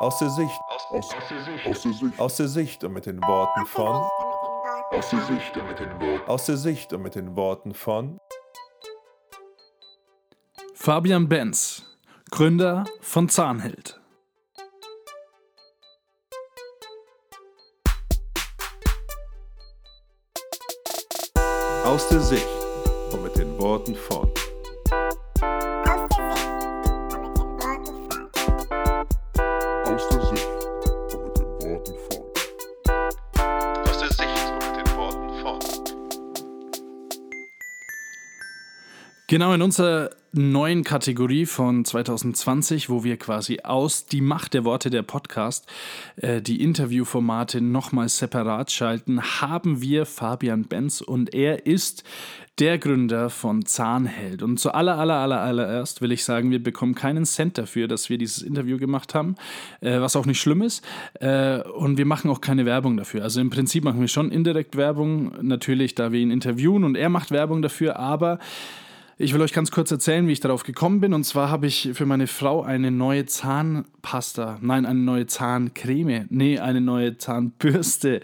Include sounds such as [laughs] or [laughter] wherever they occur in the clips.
Aus der Sicht. Aus, aus, der Sicht. Aus der Sicht. Aus der Sicht und mit den Worten von. Aus der Sicht und mit den Worten. Aus der Sicht und mit den Worten von. Fabian Benz, Gründer von Zahnheld. Aus der Sicht und mit den Worten von. Genau in unserer neuen Kategorie von 2020, wo wir quasi aus die Macht der Worte der Podcast äh, die Interviewformate nochmal separat schalten, haben wir Fabian Benz und er ist der Gründer von Zahnheld. Und zu aller, aller, aller, allererst will ich sagen, wir bekommen keinen Cent dafür, dass wir dieses Interview gemacht haben, äh, was auch nicht schlimm ist. Äh, und wir machen auch keine Werbung dafür. Also im Prinzip machen wir schon indirekt Werbung, natürlich, da wir ihn interviewen und er macht Werbung dafür, aber ich will euch ganz kurz erzählen, wie ich darauf gekommen bin. Und zwar habe ich für meine Frau eine neue Zahnpasta, nein, eine neue Zahncreme, nee, eine neue Zahnbürste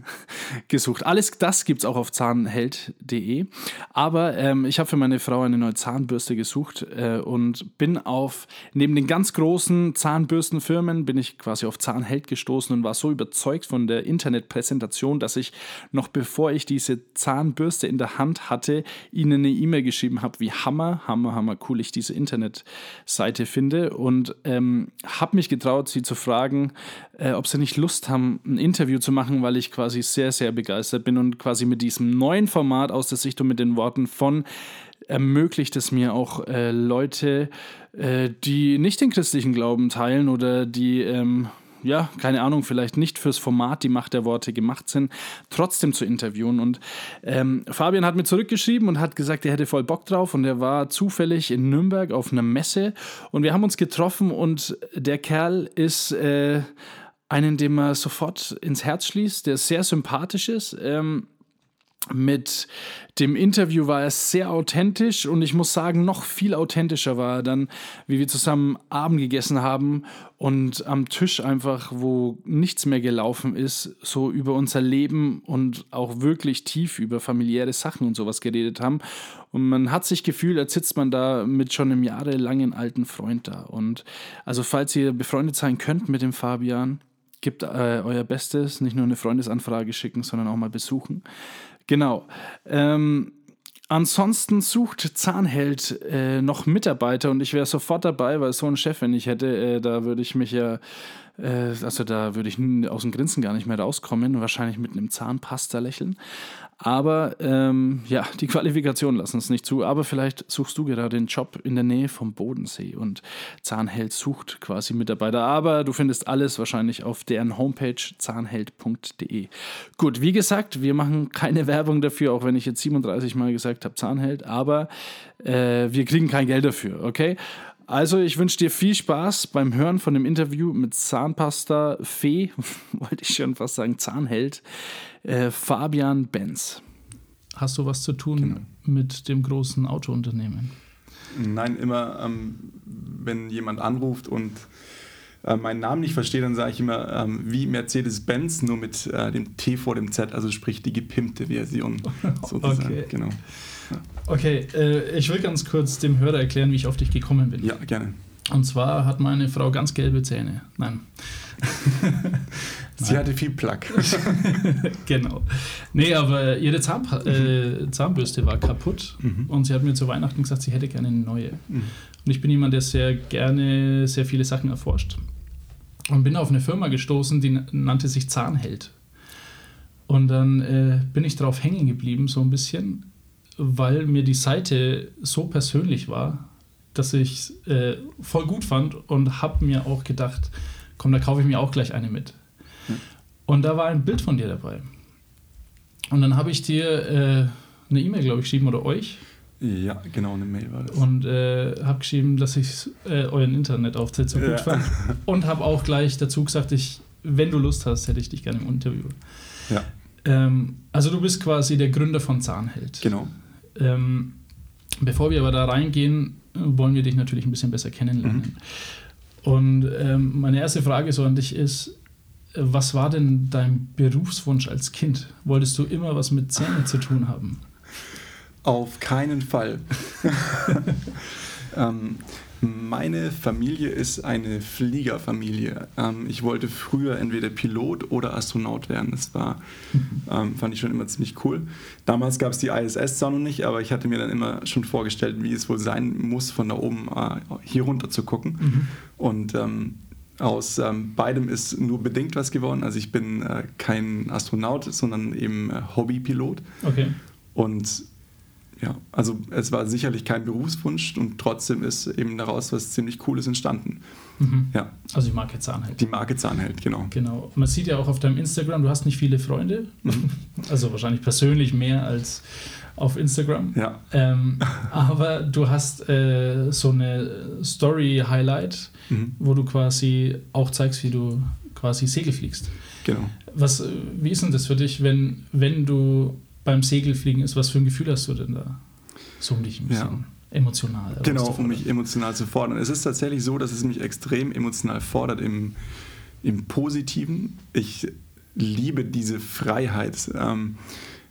[laughs] gesucht. Alles das gibt es auch auf zahnheld.de. Aber ähm, ich habe für meine Frau eine neue Zahnbürste gesucht äh, und bin auf, neben den ganz großen Zahnbürstenfirmen, bin ich quasi auf Zahnheld gestoßen und war so überzeugt von der Internetpräsentation, dass ich noch bevor ich diese Zahnbürste in der Hand hatte, ihnen eine E-Mail geschrieben habe, wie hammer, hammer, hammer cool ich diese Internetseite finde und ähm, habe mich getraut, sie zu fragen, äh, ob sie nicht Lust haben, ein Interview zu machen, weil ich quasi sehr, sehr begeistert bin und quasi mit diesem neuen Format aus der Sicht und mit den Worten von ermöglicht es mir auch äh, Leute, äh, die nicht den christlichen Glauben teilen oder die ähm, ja, keine Ahnung, vielleicht nicht fürs Format die Macht der Worte gemacht sind, trotzdem zu interviewen. Und ähm, Fabian hat mir zurückgeschrieben und hat gesagt, er hätte voll Bock drauf und er war zufällig in Nürnberg auf einer Messe und wir haben uns getroffen und der Kerl ist äh, einen, den man sofort ins Herz schließt, der sehr sympathisch ist. Ähm, mit dem Interview war er sehr authentisch und ich muss sagen, noch viel authentischer war er dann, wie wir zusammen Abend gegessen haben und am Tisch einfach, wo nichts mehr gelaufen ist, so über unser Leben und auch wirklich tief über familiäre Sachen und sowas geredet haben. Und man hat sich gefühlt, als sitzt man da mit schon einem jahrelangen alten Freund da. Und also, falls ihr befreundet sein könnt mit dem Fabian, gebt äh, euer Bestes, nicht nur eine Freundesanfrage schicken, sondern auch mal besuchen. Genau. Ähm, ansonsten sucht Zahnheld äh, noch Mitarbeiter und ich wäre sofort dabei, weil so einen Chef, wenn ich hätte, äh, da würde ich mich ja, äh, also da würde ich aus dem Grinsen gar nicht mehr rauskommen, wahrscheinlich mit einem Zahnpasta lächeln. Aber ähm, ja, [laughs] die Qualifikationen lassen es nicht zu. Aber vielleicht suchst du gerade den Job in der Nähe vom Bodensee und Zahnheld sucht quasi Mitarbeiter. Aber du findest alles wahrscheinlich auf deren Homepage zahnheld.de. Gut, wie gesagt, wir machen keine [laughs] Werbung dafür, auch wenn ich jetzt 37 Mal gesagt habe Zahnheld. Aber äh, wir kriegen kein Geld dafür, okay? Also, ich wünsche dir viel Spaß beim Hören von dem Interview mit Zahnpasta Fee, [laughs] wollte ich schon fast sagen, Zahnheld, äh, Fabian Benz. Hast du was zu tun genau. mit dem großen Autounternehmen? Nein, immer, ähm, wenn jemand anruft und äh, meinen Namen nicht versteht, dann sage ich immer ähm, wie Mercedes-Benz, nur mit äh, dem T vor dem Z, also sprich die gepimpte Version [laughs] sozusagen. Okay. Genau. Okay, äh, ich will ganz kurz dem Hörer erklären, wie ich auf dich gekommen bin. Ja, gerne. Und zwar hat meine Frau ganz gelbe Zähne. Nein. [laughs] Sie hatte viel Plack. [laughs] genau. Nee, aber ihre Zahnpa äh, Zahnbürste war kaputt mhm. und sie hat mir zu Weihnachten gesagt, sie hätte gerne eine neue. Mhm. Und ich bin jemand, der sehr gerne sehr viele Sachen erforscht. Und bin auf eine Firma gestoßen, die nannte sich Zahnheld. Und dann äh, bin ich drauf hängen geblieben, so ein bisschen, weil mir die Seite so persönlich war, dass ich es äh, voll gut fand und habe mir auch gedacht, komm, da kaufe ich mir auch gleich eine mit. Hm. Und da war ein Bild von dir dabei. Und dann habe ich dir äh, eine E-Mail, glaube ich, geschrieben oder euch. Ja, genau, eine Mail war das. Und äh, habe geschrieben, dass ich äh, euren Internetauftritt so gut ja. fand. [laughs] Und habe auch gleich dazu gesagt, ich, wenn du Lust hast, hätte ich dich gerne im Interview. Ja. Ähm, also du bist quasi der Gründer von Zahnheld. Genau. Ähm, bevor wir aber da reingehen, wollen wir dich natürlich ein bisschen besser kennenlernen. Und ähm, meine erste Frage so an dich ist, was war denn dein Berufswunsch als Kind? Wolltest du immer was mit Zähnen zu tun haben? Auf keinen Fall. [laughs] [laughs] ähm, meine Familie ist eine Fliegerfamilie. Ähm, ich wollte früher entweder Pilot oder Astronaut werden. Das war, ähm, fand ich schon immer ziemlich cool. Damals gab es die ISS zwar noch nicht, aber ich hatte mir dann immer schon vorgestellt, wie es wohl sein muss, von da oben äh, hier runter zu gucken. Mhm. Und ähm, aus ähm, beidem ist nur bedingt was geworden. Also ich bin äh, kein Astronaut, sondern eben äh, Hobbypilot. Okay. Und ja, also es war sicherlich kein Berufswunsch und trotzdem ist eben daraus was ziemlich Cooles entstanden. Mhm. Ja. Also die Marke Zahnheld. Die Marke Zahnheld, genau. Genau. Man sieht ja auch auf deinem Instagram, du hast nicht viele Freunde. Mhm. [laughs] Also wahrscheinlich persönlich mehr als auf Instagram. Ja. Ähm, aber du hast äh, so eine Story-Highlight, mhm. wo du quasi auch zeigst, wie du quasi Segel fliegst. Genau. Was, wie ist denn das für dich, wenn, wenn du beim Segelfliegen ist, was für ein Gefühl hast du denn da? So um dich ein bisschen ja. emotional. Genau, um mich emotional zu fordern. Es ist tatsächlich so, dass es mich extrem emotional fordert im, im Positiven. Ich liebe diese Freiheit. Ähm,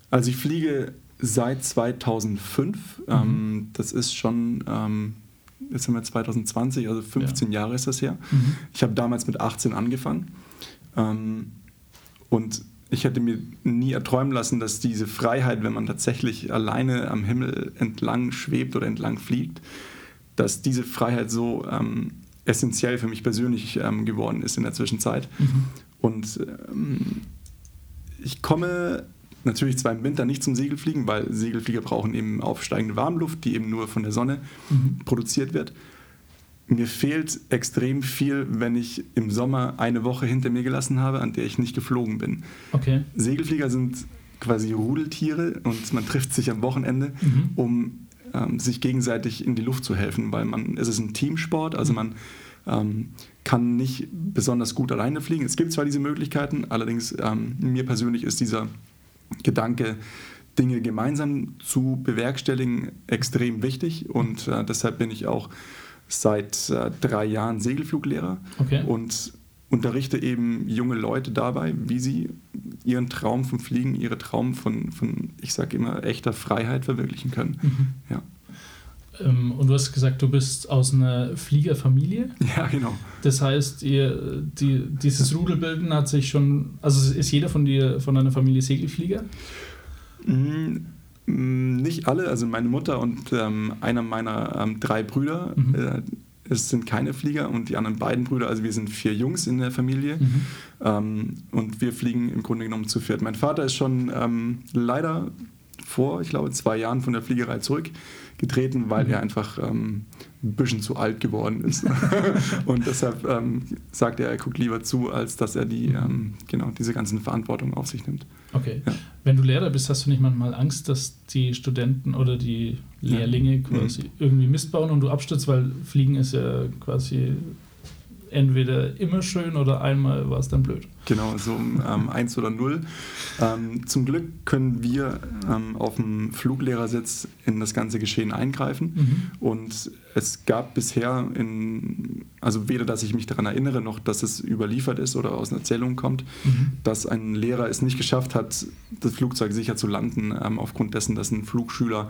also ich fliege seit 2005. Mhm. Ähm, das ist schon, ähm, jetzt sind wir 2020, also 15 ja. Jahre ist das her. Mhm. Ich habe damals mit 18 angefangen. und ich hätte mir nie erträumen lassen, dass diese Freiheit, wenn man tatsächlich alleine am Himmel entlang schwebt oder entlang fliegt, dass diese Freiheit so ähm, essentiell für mich persönlich ähm, geworden ist in der Zwischenzeit. Mhm. Und ähm, ich komme natürlich zwar im Winter nicht zum Segelfliegen, weil Segelflieger brauchen eben aufsteigende Warmluft, die eben nur von der Sonne mhm. produziert wird mir fehlt extrem viel, wenn ich im Sommer eine Woche hinter mir gelassen habe, an der ich nicht geflogen bin. Okay. Segelflieger sind quasi Rudeltiere und man trifft sich am Wochenende, mhm. um ähm, sich gegenseitig in die Luft zu helfen, weil man, es ist ein Teamsport, also mhm. man ähm, kann nicht besonders gut alleine fliegen. Es gibt zwar diese Möglichkeiten, allerdings ähm, mir persönlich ist dieser Gedanke, Dinge gemeinsam zu bewerkstelligen, extrem wichtig und äh, deshalb bin ich auch seit äh, drei Jahren Segelfluglehrer okay. und unterrichte eben junge Leute dabei, wie sie ihren Traum vom Fliegen, ihre Traum von, von ich sage immer, echter Freiheit verwirklichen können. Mhm. Ja. Ähm, und du hast gesagt, du bist aus einer Fliegerfamilie. [laughs] Ja, genau. Das heißt, ihr, die, dieses Rudelbilden hat sich schon, also ist jeder von dir, von deiner Familie Segelflieger? Mhm nicht alle, also meine Mutter und ähm, einer meiner ähm, drei Brüder. Mhm. Äh, es sind keine Flieger und die anderen beiden Brüder, also wir sind vier Jungs in der Familie mhm. ähm, und wir fliegen im Grunde genommen zu viert. Mein Vater ist schon ähm, leider vor, ich glaube, zwei Jahren von der Fliegerei zurückgetreten, weil mhm. er einfach ähm, ein bisschen zu alt geworden ist. [laughs] und deshalb ähm, sagt er, er guckt lieber zu, als dass er die, ähm, genau, diese ganzen Verantwortung auf sich nimmt. Okay. Ja. Wenn du Lehrer bist, hast du nicht manchmal Angst, dass die Studenten oder die Lehrlinge ja. quasi mhm. irgendwie Mist bauen und du abstürzt, weil Fliegen ist ja quasi entweder immer schön oder einmal war es dann blöd. Genau, so ähm, eins oder null. Ähm, zum Glück können wir ähm, auf dem Fluglehrersitz in das ganze Geschehen eingreifen. Mhm. Und es gab bisher, in, also weder, dass ich mich daran erinnere, noch, dass es überliefert ist oder aus einer Erzählung kommt, mhm. dass ein Lehrer es nicht geschafft hat, das Flugzeug sicher zu landen, ähm, aufgrund dessen, dass ein Flugschüler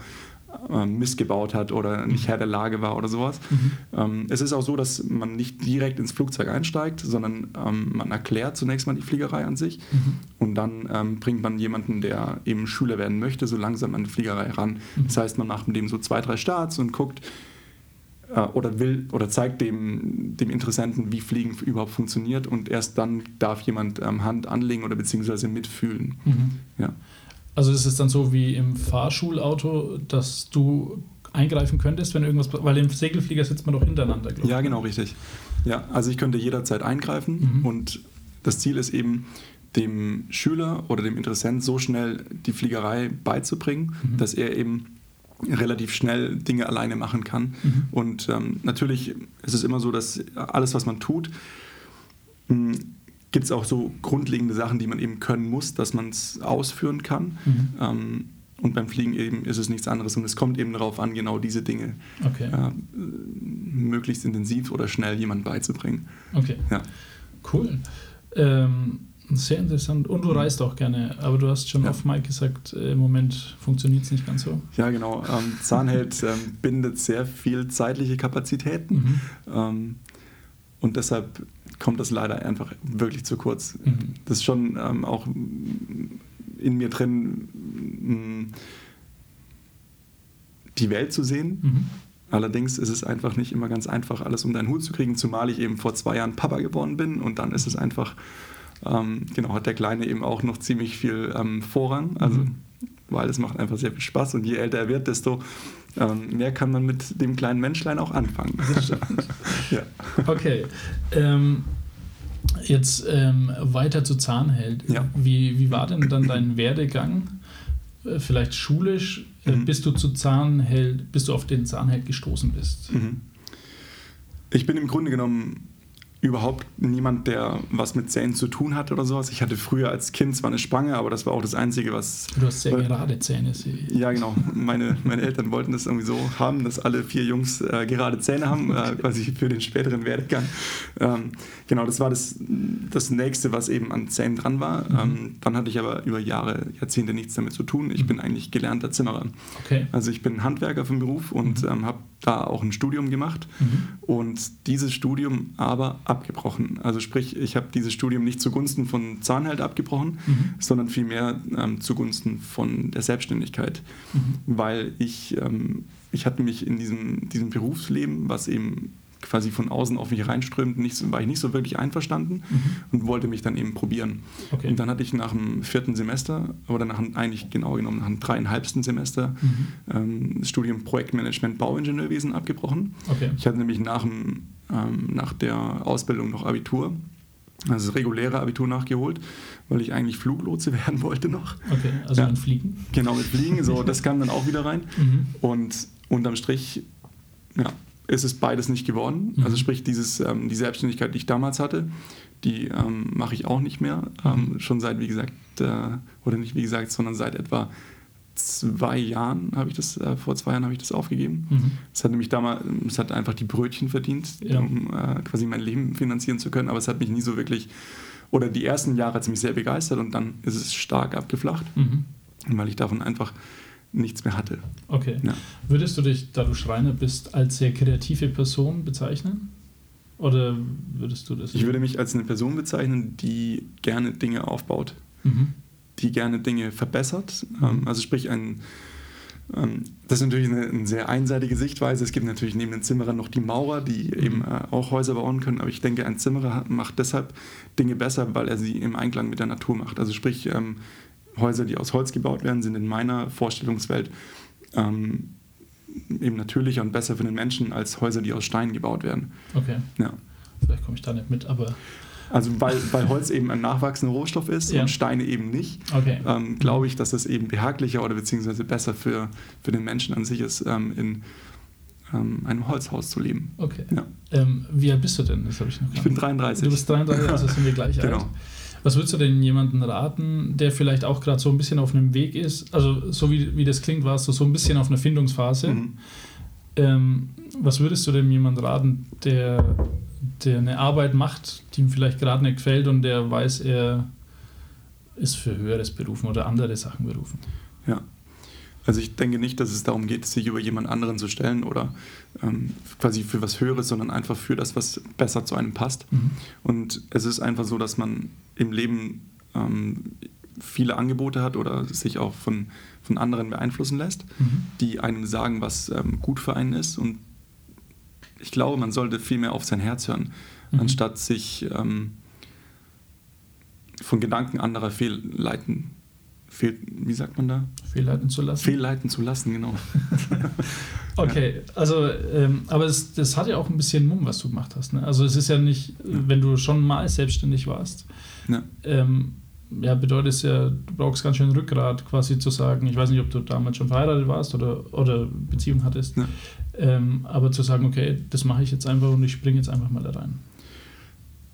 missgebaut hat oder nicht Herr der Lage war oder sowas. Mhm. Ähm, es ist auch so, dass man nicht direkt ins Flugzeug einsteigt, sondern ähm, man erklärt zunächst mal die Fliegerei an sich mhm. und dann ähm, bringt man jemanden, der eben Schüler werden möchte, so langsam an die Fliegerei ran. Mhm. Das heißt, man macht mit dem so zwei, drei Starts und guckt, äh, oder will oder zeigt dem, dem Interessenten, wie Fliegen überhaupt funktioniert und erst dann darf jemand ähm, Hand anlegen oder beziehungsweise mitfühlen. Mhm. Ja. Also ist es dann so wie im Fahrschulauto, dass du eingreifen könntest, wenn irgendwas, weil im Segelflieger sitzt man doch hintereinander, glaube ich. Ja, genau, richtig. Ja, also ich könnte jederzeit eingreifen mhm. und das Ziel ist eben, dem Schüler oder dem Interessent so schnell die Fliegerei beizubringen, mhm. dass er eben relativ schnell Dinge alleine machen kann. Mhm. Und ähm, natürlich ist es immer so, dass alles, was man tut, mh, gibt es auch so grundlegende Sachen, die man eben können muss, dass man es ausführen kann. Mhm. Ähm, und beim Fliegen eben ist es nichts anderes und es kommt eben darauf an, genau diese Dinge Okay. äh, möglichst intensiv oder schnell jemandem beizubringen. Okay. Ja. Cool. Ähm, sehr interessant. Und du reist auch gerne, aber du hast schon Ja. auf Mike gesagt, äh, im Moment funktioniert es nicht ganz so. Ja, genau. Ähm, Zahnheld ähm, bindet sehr viel zeitliche Kapazitäten Mhm. ähm, und deshalb kommt das leider einfach wirklich zu kurz. Mhm. Das ist schon ähm, auch in mir drin, mh, die Welt zu sehen. Mhm. Allerdings ist es einfach nicht immer ganz einfach, alles um deinen Hut zu kriegen, zumal ich eben vor zwei Jahren Papa geworden bin und dann ist es einfach, ähm, genau, hat der Kleine eben auch noch ziemlich viel ähm, Vorrang, also, Mhm. Weil es macht einfach sehr viel Spaß und je älter er wird, desto ähm, mehr kann man mit dem kleinen Menschlein auch anfangen. [laughs] ja. Okay. Ähm, jetzt ähm, weiter zu Zahnheld. Ja. Wie, wie war denn dann dein Werdegang? Äh, Vielleicht schulisch, äh, Mhm. bis du zu Zahnheld, bis du auf den Zahnheld gestoßen bist. Mhm. Ich bin im Grunde genommen überhaupt niemand, der was mit Zähnen zu tun hat oder sowas. Ich hatte früher als Kind zwar eine Spange, aber das war auch das Einzige, was Du hast sehr Weil- gerade Zähne. Ja, genau. Meine, meine Eltern wollten das irgendwie so haben, dass alle vier Jungs äh, gerade Zähne haben, äh, [laughs] quasi für den späteren Werdegang. Ähm, genau, das war das, das Nächste, was eben an Zähnen dran war. Ähm, dann hatte ich aber über Jahre, Jahrzehnte nichts damit zu tun. Ich bin eigentlich gelernter Zimmerer. Okay. Also ich bin Handwerker vom Beruf und ähm, habe da auch ein Studium gemacht Mhm. und dieses Studium aber abgebrochen. Also sprich, ich habe dieses Studium nicht zugunsten von Zahnheld abgebrochen, Mhm. sondern vielmehr ähm, zugunsten von der Selbstständigkeit, Mhm. weil ich, ähm, ich hatte mich in diesem, diesem Berufsleben, was eben quasi von außen auf mich reinströmt, nicht war ich nicht so wirklich einverstanden Mhm. und wollte mich dann eben probieren. Okay. Und dann hatte ich nach dem vierten Semester, oder nach eigentlich genau genommen nach dem dreieinhalbsten Semester, Mhm. ähm, das Studium Projektmanagement Bauingenieurwesen abgebrochen. Okay. Ich hatte nämlich nach, dem, ähm, nach der Ausbildung noch Abitur, also das reguläre Abitur nachgeholt, weil ich eigentlich Fluglotse [laughs] werden wollte noch. Okay. Also Ja. ein Fliegen. Genau, mit Fliegen, so, das kam dann auch wieder rein. Mhm. Und unterm Strich, ja, ist es beides nicht geworden. Mhm. Also sprich, dieses, ähm, die Selbstständigkeit, die ich damals hatte, die ähm, mache ich auch nicht mehr. Ähm, Mhm. schon seit, wie gesagt, äh, oder nicht wie gesagt, sondern seit etwa zwei Jahren habe ich das, äh, vor zwei Jahren habe ich das aufgegeben. Mhm. Es hat nämlich damals, es hat einfach die Brötchen verdient, Ja. um äh, quasi mein Leben finanzieren zu können, aber es hat mich nie so wirklich, oder die ersten Jahre hat es mich sehr begeistert und dann ist es stark abgeflacht, Mhm. weil ich davon einfach nichts mehr hatte. Okay. Ja. Würdest du dich, da du Schreiner bist, als sehr kreative Person bezeichnen? Oder würdest du das? Ich würde mich als eine Person bezeichnen, die gerne Dinge aufbaut, Mhm. die gerne Dinge verbessert. Mhm. Ähm, also sprich ein ähm, das ist natürlich eine, eine sehr einseitige Sichtweise. Es gibt natürlich neben den Zimmerern noch die Maurer, die Mhm. eben äh, auch Häuser bauen können. Aber ich denke, ein Zimmerer macht deshalb Dinge besser, weil er sie im Einklang mit der Natur macht. Also sprich, ähm, Häuser, die aus Holz gebaut werden, sind in meiner Vorstellungswelt ähm, eben natürlicher und besser für den Menschen als Häuser, die aus Stein gebaut werden. Okay. Ja. Vielleicht komme ich da nicht mit, aber Also weil, weil Holz eben ein nachwachsender Rohstoff ist Ja. und Steine eben nicht, okay. ähm, glaube ich, dass es eben behaglicher oder beziehungsweise besser für, für den Menschen an sich ist, ähm, in ähm, einem Holzhaus zu leben. Okay. Ja. Ähm, wie alt bist du denn? Das habe ich noch gar Ich bin nicht. 33. Du bist 33, also sind wir gleich [laughs] alt. Was würdest du denn jemandem raten, der vielleicht auch gerade so ein bisschen auf einem Weg ist? Also, so wie, wie das klingt, warst du so ein bisschen auf einer Findungsphase. Mhm. Ähm, was würdest du denn jemandem raten, der, der eine Arbeit macht, die ihm vielleicht gerade nicht gefällt und der weiß, er ist für Höheres berufen oder andere Sachen berufen? Ja. Also ich denke nicht, dass es darum geht, sich über jemand anderen zu stellen oder ähm, quasi für was Höheres, sondern einfach für das, was besser zu einem passt. Mhm. Und es ist einfach so, dass man im Leben ähm, viele Angebote hat oder sich auch von, von anderen beeinflussen lässt, Mhm. die einem sagen, was ähm, gut für einen ist. Und ich glaube, man sollte viel mehr auf sein Herz hören, Mhm. anstatt sich ähm, von Gedanken anderer fehlleiten, fehl, wie sagt man da? Fehlleiten zu lassen? Fehlleiten zu lassen, genau. [laughs] Okay, also, ähm, aber es, das hat ja auch ein bisschen Mumm, was du gemacht hast. Ne? Also, es ist ja nicht, wenn du schon mal selbstständig warst, Ja. ähm, ja, bedeutet es ja, du brauchst ganz schön Rückgrat, quasi zu sagen, ich weiß nicht, ob du damals schon verheiratet warst oder, oder Beziehung hattest, Ja. ähm, aber zu sagen, okay, das mache ich jetzt einfach und ich springe jetzt einfach mal da rein.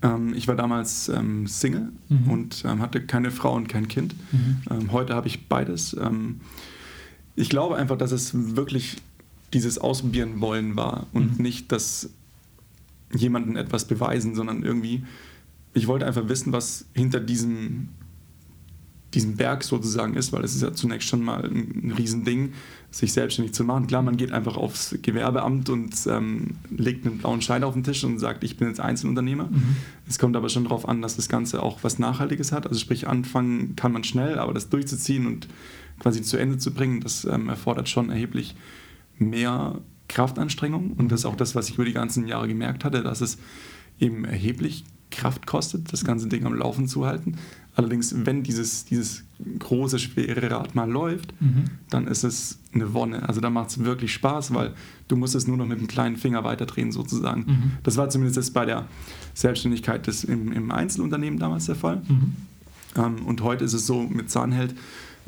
Ähm, ich war damals ähm, Single Mhm. und ähm, hatte keine Frau und kein Kind. Mhm. Ähm, heute habe ich beides. Ähm, Ich glaube einfach, dass es wirklich dieses Ausprobieren wollen war und mhm. nicht das jemandem etwas beweisen, sondern irgendwie, ich wollte einfach wissen, was hinter diesem, diesem Berg sozusagen ist, weil es ist ja zunächst schon mal ein, ein Riesending, sich selbstständig zu machen. Klar, man geht einfach aufs Gewerbeamt und ähm, legt einen blauen Schein auf den Tisch und sagt, ich bin jetzt Einzelunternehmer. Mhm. Es kommt aber schon darauf an, dass das Ganze auch was Nachhaltiges hat. Also sprich, anfangen kann man schnell, aber das durchzuziehen und quasi zu Ende zu bringen, das ähm, erfordert schon erheblich mehr Kraftanstrengung. Und das ist auch das, was ich über die ganzen Jahre gemerkt hatte, dass es eben erheblich Kraft kostet, das ganze Ding am Laufen zu halten. Allerdings, wenn dieses, dieses große, schwere Rad mal läuft, mhm. dann ist es eine Wonne. Also da macht es wirklich Spaß, weil du musst es nur noch mit dem kleinen Finger weiterdrehen sozusagen. Mhm. Das war zumindest bei der Selbstständigkeit des, im, im Einzelunternehmen damals der Fall. Mhm. Ähm, und heute ist es so mit Zahnheld,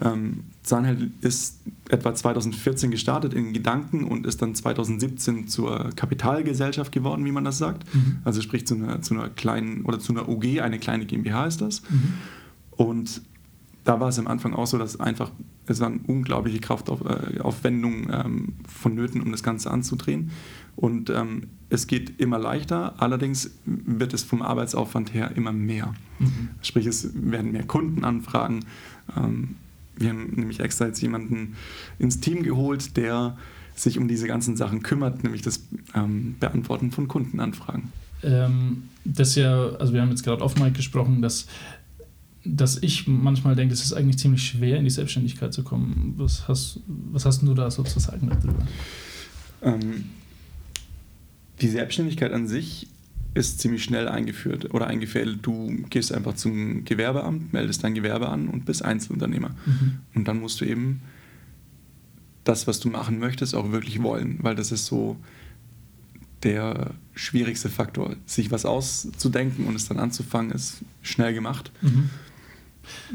ähm, Zahnheld ist etwa 2014 gestartet in Gedanken und ist dann 2017 zur Kapitalgesellschaft geworden, wie man das sagt. Mhm. Also sprich zu einer, zu einer kleinen oder zu einer OG, eine kleine GmbH ist das. Mhm. Und da war es am Anfang auch so, dass einfach, es waren unglaubliche Kraftaufwendungen äh, ähm, vonnöten, um das Ganze anzudrehen. Und ähm, es geht immer leichter, allerdings wird es vom Arbeitsaufwand her immer mehr. Mhm. Sprich, es werden mehr Kundenanfragen. Ähm, wir haben nämlich extra jetzt jemanden ins Team geholt, der sich um diese ganzen Sachen kümmert, nämlich das ähm, Beantworten von Kundenanfragen. Ähm, das ja, also wir haben jetzt gerade auf Mike gesprochen, dass, dass ich manchmal denke, es ist eigentlich ziemlich schwer, in die Selbstständigkeit zu kommen. Was hast, was hast du da so zu sagen darüber? Ähm, die Selbstständigkeit an sich ist ziemlich schnell eingeführt oder eingefädelt. Du gehst einfach zum Gewerbeamt, meldest dein Gewerbe an und bist Einzelunternehmer. Mhm. Und dann musst du eben das, was du machen möchtest, auch wirklich wollen, weil das ist so der schwierigste Faktor. Sich was auszudenken und es dann anzufangen, ist schnell gemacht. Mhm.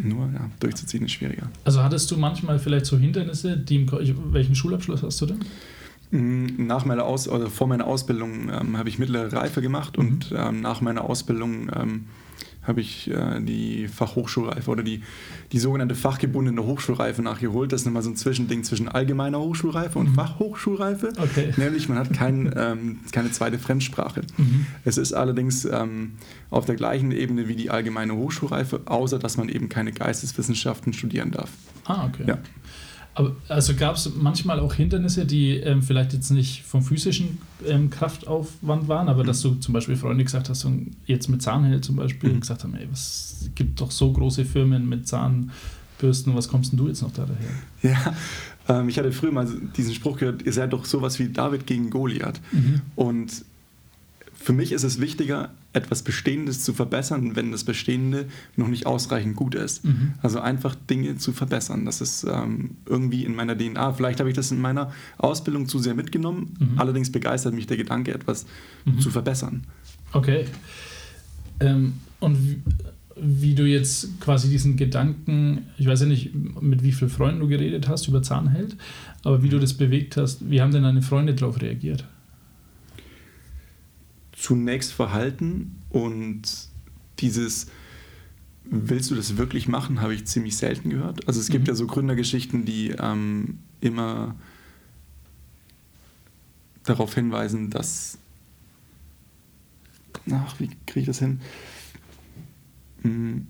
Nur ja, durchzuziehen ist schwieriger. Also hattest du manchmal vielleicht so Hindernisse, die im, welchen Schulabschluss hast du denn? Mm, nach meiner Aus oder vor meiner Ausbildung ähm, habe ich mittlere Reife gemacht mhm. und ähm, nach meiner Ausbildung ähm, habe ich äh, die Fachhochschulreife oder die, die sogenannte fachgebundene Hochschulreife nachgeholt. Das ist nochmal so ein Zwischending zwischen allgemeiner Hochschulreife und mhm. Fachhochschulreife. Okay. Nämlich man hat kein, [laughs] ähm, keine zweite Fremdsprache. Mhm. Es ist allerdings ähm, auf der gleichen Ebene wie die allgemeine Hochschulreife, außer dass man eben keine Geisteswissenschaften studieren darf. Ah, okay. Ja. Aber also gab es manchmal auch Hindernisse, die ähm, vielleicht jetzt nicht vom physischen ähm, Kraftaufwand waren, aber mhm. dass du zum Beispiel Freunde gesagt hast, und jetzt mit Zahnhell zum Beispiel, mhm. gesagt haben, ey, es gibt doch so große Firmen mit Zahnbürsten, was kommst denn du jetzt noch da daher? Ja, ähm, ich hatte früher mal diesen Spruch gehört, ihr seid doch sowas wie David gegen Goliath. Mhm. Und für mich ist es wichtiger, etwas Bestehendes zu verbessern, wenn das Bestehende noch nicht ausreichend gut ist. Mhm. Also einfach Dinge zu verbessern. Das ist ähm, irgendwie in meiner DNA. Vielleicht habe ich das in meiner Ausbildung zu sehr mitgenommen. Mhm. Allerdings begeistert mich der Gedanke, etwas mhm. zu verbessern. Okay. Ähm, und wie, wie, du jetzt quasi diesen Gedanken, ich weiß ja nicht, mit wie vielen Freunden du geredet hast über Zahnheld, aber wie du das bewegt hast, wie haben denn deine Freunde darauf reagiert? Zunächst verhalten und dieses willst du das wirklich machen, habe ich ziemlich selten gehört. Also es gibt mhm. ja so Gründergeschichten, die ähm, immer darauf hinweisen, dass ach, wie kriege ich das hin? Hm,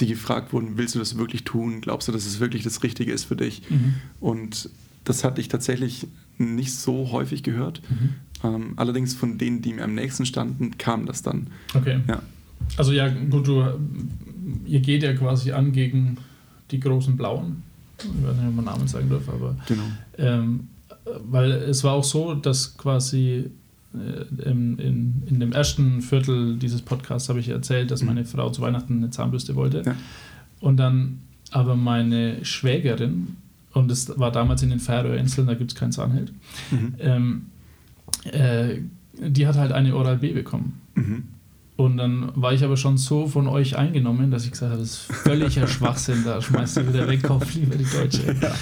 die gefragt wurden, willst du das wirklich tun? Glaubst du, dass es wirklich das Richtige ist für dich? Mhm. Und das hatte ich tatsächlich nicht so häufig gehört. Mhm. Ähm, allerdings von denen, die mir am nächsten standen, kam das dann. Okay. Ja. Also ja, gut, du, ihr geht ja quasi an gegen die großen Blauen. Ich weiß nicht, ob man Namen sagen darf, aber genau. Ähm, weil es war auch so, dass quasi äh, in, in, in dem ersten Viertel dieses Podcasts habe ich erzählt, dass mhm. meine Frau zu Weihnachten eine Zahnbürste wollte. Ja. Und dann aber meine Schwägerin, und das war damals in den Färöerinseln, da gibt es keinen Zahnheld, mhm. ähm, äh, die hat halt eine Oral B bekommen. Mhm. Und dann war ich aber schon so von euch eingenommen, dass ich gesagt habe, das ist völliger [laughs] Schwachsinn, da schmeißt du wieder weg, kauf lieber die Deutsche. Ja.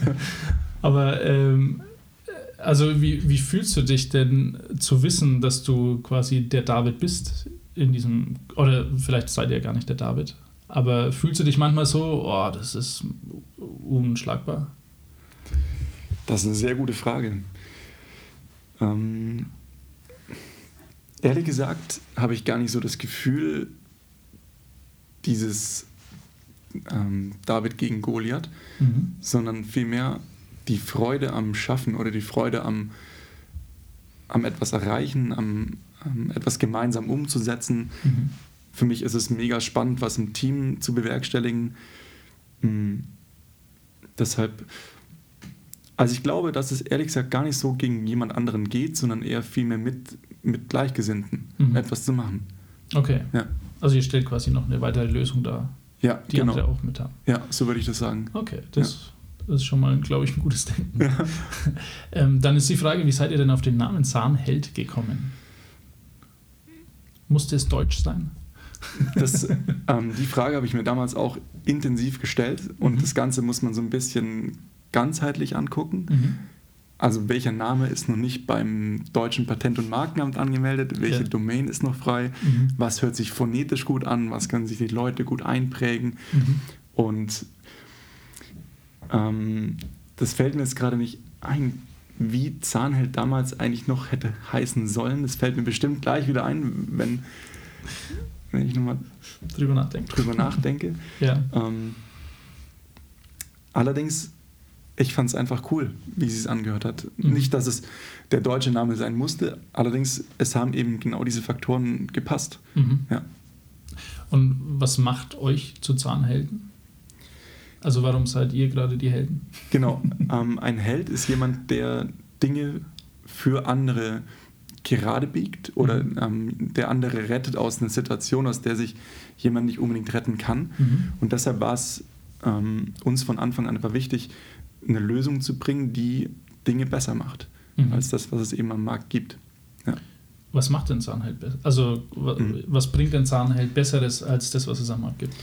[laughs] aber ähm, also wie, wie fühlst du dich denn zu wissen, dass du quasi der David bist in diesem, oder vielleicht seid ihr gar nicht der David, Aber fühlst du dich manchmal so, oh, das ist unschlagbar? Das ist eine sehr gute Frage. Ähm, ehrlich gesagt habe ich gar nicht so das Gefühl, dieses ähm, David gegen Goliath, mhm. sondern vielmehr die Freude am Schaffen oder die Freude am, am etwas erreichen, am, am etwas gemeinsam umzusetzen. Mhm. Für mich ist es mega spannend, was im Team zu bewerkstelligen. Mhm. Deshalb, also ich glaube, dass es ehrlich gesagt gar nicht so gegen jemand anderen geht, sondern eher vielmehr mit, mit Gleichgesinnten mhm. etwas zu machen. Okay. Ja. Also ihr stellt quasi noch eine weitere Lösung dar, ja, die genau. andere auch mit haben. Ja, so würde ich das sagen. Okay, das, ja. das ist schon mal, glaube ich, ein gutes Denken. Ja. [laughs] ähm, dann ist die Frage, wie seid ihr denn auf den Namen Zahnheld gekommen? Musste es deutsch sein? Das, [laughs] ähm, die Frage habe ich mir damals auch intensiv gestellt und mhm. das Ganze muss man so ein bisschen ganzheitlich angucken. Mhm. Also welcher Name ist noch nicht beim deutschen Patent- und Markenamt angemeldet? Welche ja. Domain ist noch frei? Mhm. Was hört sich phonetisch gut an? Was können sich die Leute gut einprägen? Mhm. Und ähm, das fällt mir jetzt gerade nicht ein, wie Zahnheld damals eigentlich noch hätte heißen sollen. Das fällt mir bestimmt gleich wieder ein, wenn, wenn ich nochmal drüber nachdenke. Drüber nachdenke. [laughs] ja. Ähm, allerdings ich fand es einfach cool, wie sie es angehört hat. Mhm. Nicht, dass es der deutsche Name sein musste, allerdings es haben eben genau diese Faktoren gepasst. Mhm. Ja. Und was macht euch zu Zahnhelden? Also warum seid ihr gerade die Helden? Genau, [laughs] ähm, ein Held ist jemand, der Dinge für andere gerade biegt oder mhm. ähm, der andere rettet aus einer Situation, aus der sich jemand nicht unbedingt retten kann. Mhm. Und deshalb war es ähm, uns von Anfang an einfach wichtig, eine Lösung zu bringen, die Dinge besser macht, mhm. als das, was es eben am Markt gibt. Ja. Was macht denn Zahnheld besser? Also, mhm. was bringt denn Zahnheld Besseres als das, was es am Markt gibt?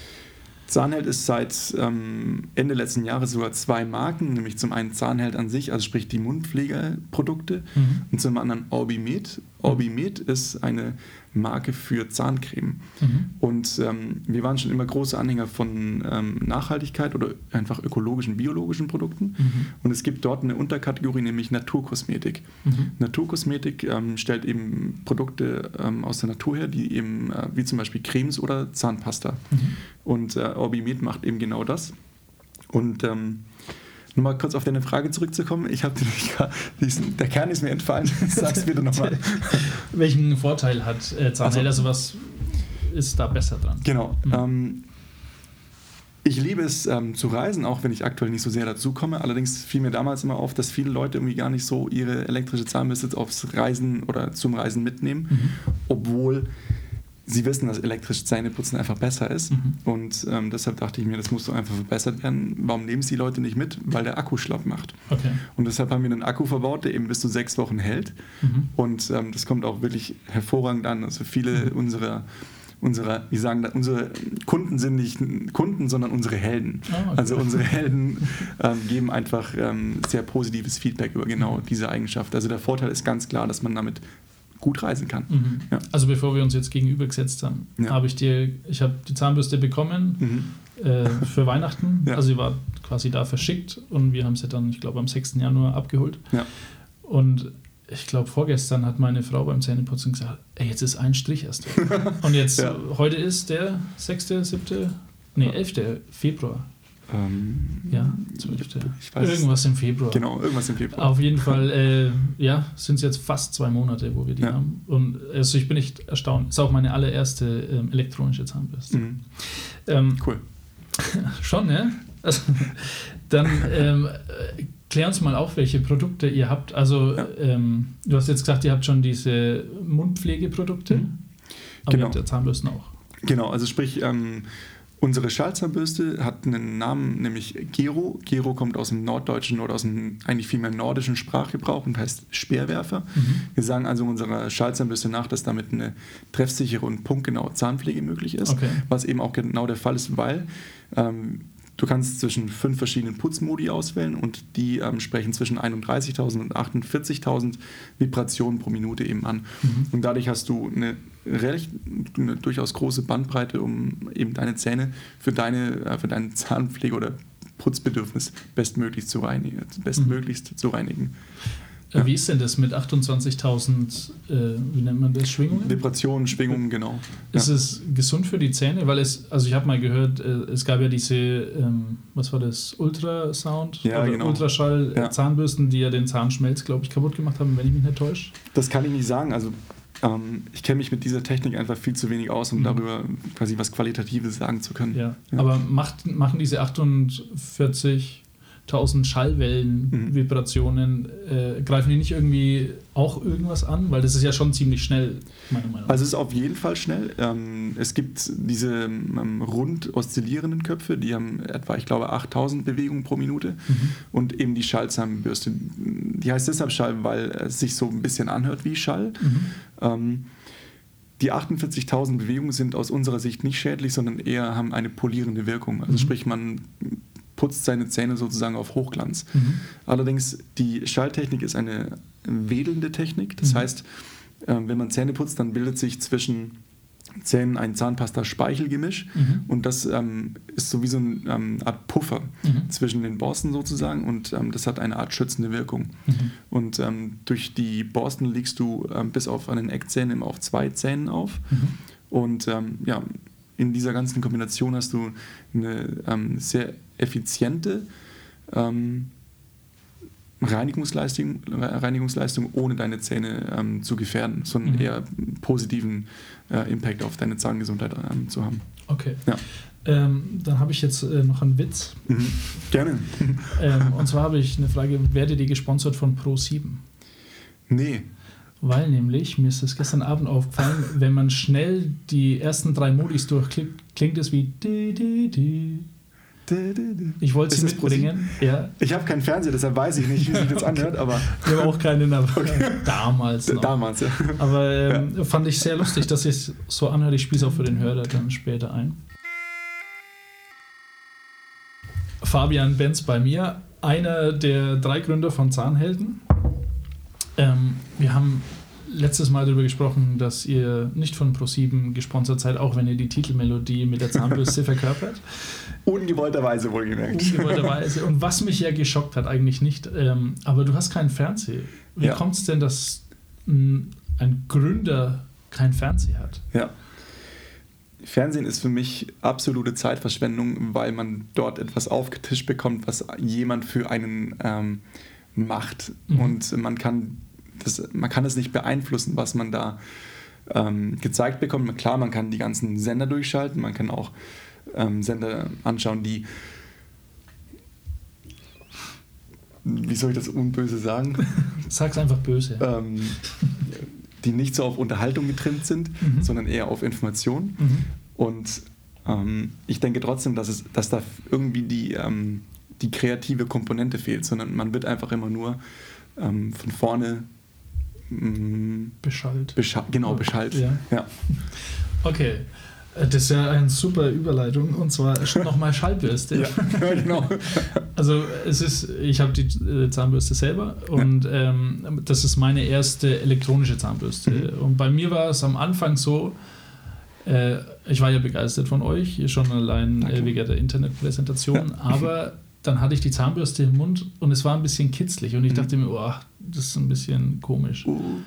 Zahnheld ist seit ähm, Ende letzten Jahres sogar zwei Marken, nämlich zum einen Zahnheld an sich, also sprich die Mundpflegeprodukte, mhm. und zum anderen Orbimed. Orbimed ist eine Marke für Zahncreme. Mhm. Und ähm, wir waren schon immer große Anhänger von ähm, Nachhaltigkeit oder einfach ökologischen, biologischen Produkten. Mhm. Und es gibt dort eine Unterkategorie, nämlich Naturkosmetik. Mhm. Naturkosmetik ähm, stellt eben Produkte ähm, aus der Natur her, die eben, äh, wie zum Beispiel Cremes oder Zahnpasta. Mhm. Und äh, Orbimed macht eben genau das. Und ähm, nochmal kurz auf deine Frage zurückzukommen. Ich habe [laughs] diesen, der Kern ist mir entfallen. [laughs] Sag's bitte nochmal. [laughs] Welchen Vorteil hat äh, Zahnheld? Also, was ist da besser dran? Genau. Mhm. Ähm, ich liebe es ähm, zu reisen, auch wenn ich aktuell nicht so sehr dazu komme. Allerdings fiel mir damals immer auf, dass viele Leute irgendwie gar nicht so ihre elektrische Zahnbürste aufs Reisen oder zum Reisen mitnehmen, mhm. obwohl sie wissen, dass elektrisch Zähneputzen einfach besser ist. Mhm. Und ähm, deshalb dachte ich mir, das muss doch einfach verbessert werden. Warum nehmen es die Leute nicht mit? Weil der Akku schlapp macht. Okay. Und deshalb haben wir einen Akku verbaut, der eben bis zu sechs Wochen hält. Mhm. Und ähm, das kommt auch wirklich hervorragend an. Also viele mhm. unserer unsere, wie sagen unsere Kunden sind nicht Kunden, sondern unsere Helden. Oh, okay. Also unsere Helden ähm, geben einfach ähm, sehr positives Feedback über genau mhm. diese Eigenschaft. Also der Vorteil ist ganz klar, dass man damit gut reisen kann. Mhm. Ja. Also bevor wir uns jetzt gegenübergesetzt haben, ja. habe ich dir, ich habe die Zahnbürste bekommen mhm. äh, für Weihnachten. Ja. Also sie war quasi da verschickt und wir haben sie dann, ich glaube, am 6. Januar abgeholt. Und ich glaube, vorgestern hat meine Frau beim Zähneputzen gesagt, ey, jetzt ist ein Strich erst. [laughs] und jetzt, heute ist der 6., 7., nee, 11. Februar. Ähm, ja, 12. Ich weiß, irgendwas im Februar. Genau, irgendwas im Februar. Auf jeden Fall, äh, ja, sind es jetzt fast zwei Monate, wo wir die ja. haben. Und also ich bin echt erstaunt. Ist auch meine allererste ähm, elektronische Zahnbürste. Mhm. Ähm, cool. [laughs] schon, ja? Also, dann ähm, klär uns mal auf, welche Produkte ihr habt. Also, ja. ähm, du hast jetzt gesagt, ihr habt schon diese Mundpflegeprodukte, mhm. aber genau. ihr habt ja Zahnbürsten auch. Genau, also sprich, ähm, Unsere Schalzahnbürste hat einen Namen, nämlich Gero. Gero kommt aus dem norddeutschen oder aus dem eigentlich vielmehr nordischen Sprachgebrauch und heißt Speerwerfer. Mhm. Wir sagen also unserer Schalzahnbürste nach, dass damit eine treffsichere und punktgenaue Zahnpflege möglich ist, okay. was eben auch genau der Fall ist, weil ähm, Du kannst zwischen fünf verschiedenen Putzmodi auswählen und die ähm, sprechen zwischen 31.000 und 48.000 Vibrationen pro Minute eben an. Mhm. Und dadurch hast du eine recht, eine durchaus große Bandbreite, um eben deine Zähne für, deine, äh, für deine Zahnpflege oder Putzbedürfnis bestmöglichst zu reinigen. Bestmöglichst mhm. zu reinigen. Ja. Wie ist denn das mit 28.000, äh, wie nennt man das, Schwingungen? Vibrationen, Schwingungen, genau. Ist ja. es gesund für die Zähne? Weil es, also ich habe mal gehört, äh, es gab ja diese, ähm, was war das, Ultrasound? Ja, oder genau. Ultraschall-Zahnbürsten, ja. die ja den Zahnschmelz, glaube ich, kaputt gemacht haben, wenn ich mich nicht täusche. Das kann ich nicht sagen. Also ähm, ich kenne mich mit dieser Technik einfach viel zu wenig aus, um mhm. darüber quasi was Qualitatives sagen zu können. Ja. Aber macht, machen diese 48 1000 Schallwellen, mhm. Vibrationen, äh, greifen die nicht irgendwie auch irgendwas an? Weil das ist ja schon ziemlich schnell, meiner Meinung nach. Also es ist auf jeden Fall schnell. Ähm, es gibt diese ähm, rund oszillierenden Köpfe, die haben etwa, ich glaube, 8000 Bewegungen pro Minute. Mhm. Und eben die Schallzahnbürste. Die heißt deshalb Schall, weil es sich so ein bisschen anhört wie Schall. Mhm. Ähm, die 48.000 Bewegungen sind aus unserer Sicht nicht schädlich, sondern eher haben eine polierende Wirkung. Also mhm. sprich, man putzt seine Zähne sozusagen auf Hochglanz. Mhm. Allerdings, die Schalltechnik ist eine wedelnde Technik. Das mhm. heißt, ähm, wenn man Zähne putzt, dann bildet sich zwischen Zähnen ein Zahnpasta-Speichelgemisch mhm. und das ähm, ist sowieso eine ähm, Art Puffer mhm. zwischen den Borsten sozusagen und ähm, das hat eine Art schützende Wirkung. Mhm. Und ähm, durch die Borsten liegst du bis auf an den Eckzähnen immer auf zwei Zähnen auf mhm. und ja, in dieser ganzen Kombination hast du eine sehr effiziente ähm, Reinigungsleistung, Reinigungsleistung, ohne deine Zähne ähm, zu gefährden, sondern mhm. eher positiven äh, Impact auf deine Zahngesundheit ähm, zu haben. Okay. Ja. Ähm, dann habe ich jetzt äh, noch einen Witz. Mhm. Gerne. [laughs] Ähm, und zwar habe ich eine Frage: Werdet ihr gesponsert von Pro7? Nee. Weil nämlich, mir ist das gestern Abend aufgefallen, wenn man schnell die ersten drei Modis durchklickt, klingt es wie. Di, di, di. Ich wollte sie mitbringen. Ja. Ich habe keinen Fernseher, deshalb weiß ich nicht, wie sich das anhört, aber. [laughs] Wir haben auch keinen, aber [laughs] okay. damals. Noch. Damals, ja. Aber ähm, ja. fand ich sehr lustig, dass ich es so anhört. Ich spiele es auch für den Hörer dann später ein. Fabian Benz bei mir, einer der drei Gründer von Zahnhelden. Ähm, wir haben letztes Mal darüber gesprochen, dass ihr nicht von Pro7 gesponsert seid, auch wenn ihr die Titelmelodie mit der Zahnbürste [laughs] verkörpert. Ungewollterweise wohlgemerkt. Ungewollterweise. Und was mich ja geschockt hat, eigentlich nicht, ähm, aber du hast keinen Fernseher. Wie ja. kommt es denn, dass ein Gründer kein Fernseher hat? Ja. Fernsehen ist für mich absolute Zeitverschwendung, weil man dort etwas aufgetischt bekommt, was jemand für einen ähm, macht. Mhm. Und man kann das, man kann es nicht beeinflussen, was man da ähm, gezeigt bekommt. Klar, man kann die ganzen Sender durchschalten, man kann auch ähm, Sender anschauen, die wie soll ich das unböse sagen? [laughs] Sag's einfach böse. Ähm, die nicht so auf Unterhaltung getrimmt sind, mhm. sondern eher auf Information. Mhm. Und ähm, ich denke trotzdem, dass, es, dass da irgendwie die, ähm, die kreative Komponente fehlt, sondern man wird einfach immer nur ähm, von vorne Mm, beschallt. Bescha genau, beschallt. Ja. ja. [laughs] Okay. Äh, das ist ja eine super Überleitung und zwar [laughs] nochmal Schallbürste. ja, genau. [laughs] Also es ist, ich habe die äh, Zahnbürste selber und ja. ähm, das ist meine erste elektronische Zahnbürste. Mhm. Und bei mir war es am Anfang so, äh, ich war ja begeistert von euch, schon allein äh, wegen der Internetpräsentation, ja. [laughs] aber dann hatte ich die Zahnbürste im Mund und es war ein bisschen kitzlig und ich mhm. dachte mir, oh, das ist ein bisschen komisch. Uh.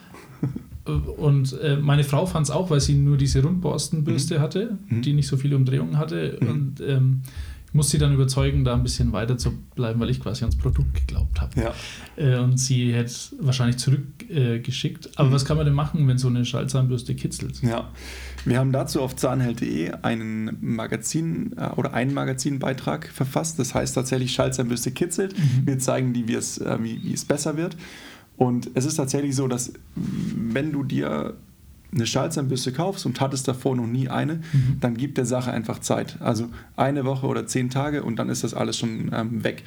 Und äh, meine Frau fand es auch, weil sie nur diese Rundborstenbürste mhm. hatte, mhm. die nicht so viele Umdrehungen hatte. Mhm. Und ähm, ich musste sie dann überzeugen, da ein bisschen weiter zu bleiben, weil ich quasi ans Produkt geglaubt habe. Ja. Äh, und sie hätte wahrscheinlich zurückgeschickt. Äh, Aber mhm. was kann man denn machen, wenn so eine Schallzahnbürste kitzelt? Ja, wir haben dazu auf zahnheld.de einen Magazin äh, oder einen Magazinbeitrag verfasst. Das heißt tatsächlich Schallzahnbürste kitzelt. Mhm. Wir zeigen, die, äh, wie, wie es besser wird. Und es ist tatsächlich so, dass wenn du dir eine Schallzahnbürste kaufst und hattest davor noch nie eine, mhm. dann gibt der Sache einfach Zeit. Also eine Woche oder zehn Tage und dann ist das alles schon ähm, weg.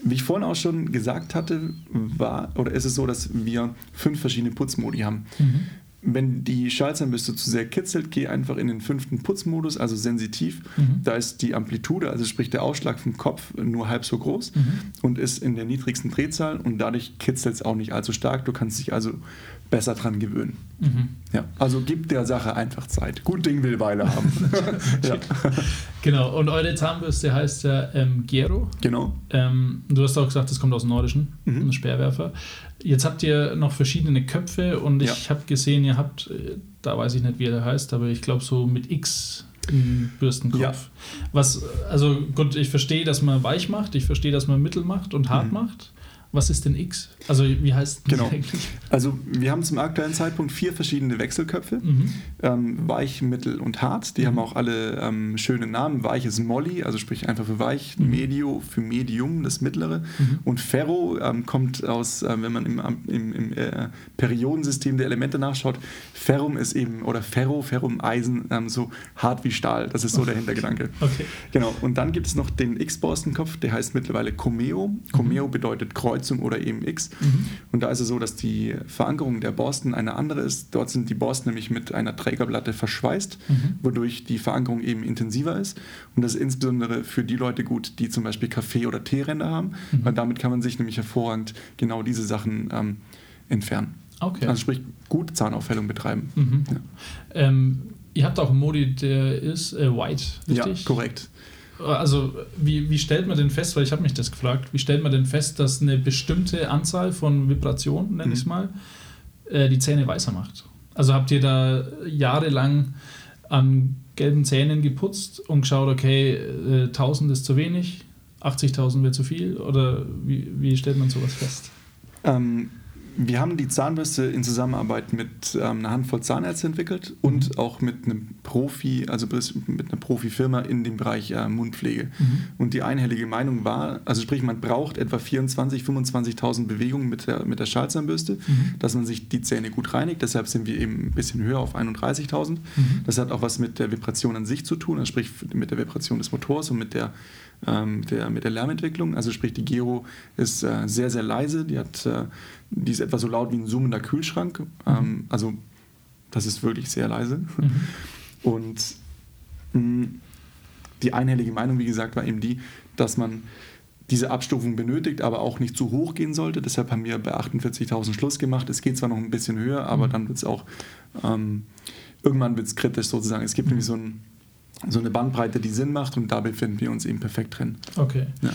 Wie ich vorhin auch schon gesagt hatte, war oder ist es so, dass wir fünf verschiedene Putzmodi haben. Mhm. Wenn die Schallzahnbürste zu sehr kitzelt, geh einfach in den fünften Putzmodus, also sensitiv. Mhm. Da ist die Amplitude, also sprich der Ausschlag vom Kopf, nur halb so groß mhm. und ist in der niedrigsten Drehzahl und dadurch kitzelt es auch nicht allzu stark. Du kannst dich also besser dran gewöhnen. Mhm. Ja, also gibt der Sache einfach Zeit. Gut Ding will Weile haben. [laughs] ja. Genau, und eure Zahnbürste heißt ja ähm, Gero. Genau. Ähm, du hast auch gesagt, das kommt aus dem Nordischen, Mhm. ein Speerwerfer. Jetzt habt ihr noch verschiedene Köpfe und ich Ja. habe gesehen, ihr habt, äh, da weiß ich nicht, wie er heißt, aber ich glaube so mit X im Bürstenkopf. Ja. Was, also gut, ich verstehe, dass man weich macht, ich verstehe, dass man mittel macht und hart Mhm. macht. Was ist denn X? Also wie heißt Genau. das eigentlich? Also wir haben zum aktuellen Zeitpunkt vier verschiedene Wechselköpfe. Mhm. Ähm, weich, mittel und hart. Die haben auch alle ähm, schöne Namen. Weich ist Molly, also sprich einfach für weich. Mhm. Medio für Medium, das mittlere. Mhm. Und Ferro ähm, kommt aus, äh, wenn man im, im, im äh, Periodensystem der Elemente nachschaut, Ferrum ist eben, oder Ferro, Ferrum, Eisen, ähm, so hart wie Stahl. Das ist so der Hintergedanke. Okay. Genau, und dann gibt es noch den X-Borstenkopf, der heißt mittlerweile Comeo. Comeo bedeutet Kreuzung oder eben X. Mhm. Und da ist es so, dass die Verankerung der Borsten eine andere ist. Dort sind die Borsten nämlich mit einer Trägerplatte verschweißt, Mhm. wodurch die Verankerung eben intensiver ist. Und das ist insbesondere für die Leute gut, die zum Beispiel Kaffee- oder Teeränder haben, Mhm. weil damit kann man sich nämlich hervorragend genau diese Sachen ähm, entfernen. Okay. Also sprich, gut Zahnaufhellung betreiben. Mhm. Ja. Ähm, ihr habt auch einen Modi, der ist äh, white, richtig? Ja, korrekt. Also, wie, wie stellt man denn fest, weil ich habe mich das gefragt, wie stellt man denn fest, dass eine bestimmte Anzahl von Vibrationen, nenne Mhm. ich es mal, äh, die Zähne weißer macht? Also habt ihr da jahrelang an gelben Zähnen geputzt und geschaut, okay, äh, 1000 ist zu wenig, 80.000 wäre zu viel? Oder wie, wie stellt man sowas fest? Ähm, wir haben die Zahnbürste in Zusammenarbeit mit ähm, einer Handvoll Zahnärzte entwickelt und auch mit einem Profi, also mit einer Profifirma in dem Bereich äh, Mundpflege. Und die einhellige Meinung war, also sprich, man braucht etwa 24.000, 25.000 Bewegungen mit der, mit der Schallzahnbürste, dass man sich die Zähne gut reinigt. Deshalb sind wir eben ein bisschen höher auf 31.000. Das hat auch was mit der Vibration an sich zu tun, also sprich mit der Vibration des Motors und mit der, ähm, der, mit der Lärmentwicklung. Also sprich, die Gero ist äh, sehr, sehr leise. Die, hat, äh, die ist etwa so laut wie ein zoomender Kühlschrank. Ähm, also das ist wirklich sehr leise. Mhm. [laughs] Und mh, die einhellige Meinung, wie gesagt, war eben die, dass man diese Abstufung benötigt, aber auch nicht zu hoch gehen sollte. Deshalb haben wir bei 48.000 Schluss gemacht. Es geht zwar noch ein bisschen höher, aber dann wird es auch, ähm, irgendwann wird es kritisch sozusagen. Es gibt nämlich so, ein, so eine Bandbreite, die Sinn macht und da befinden wir uns eben perfekt drin. Okay. Ja.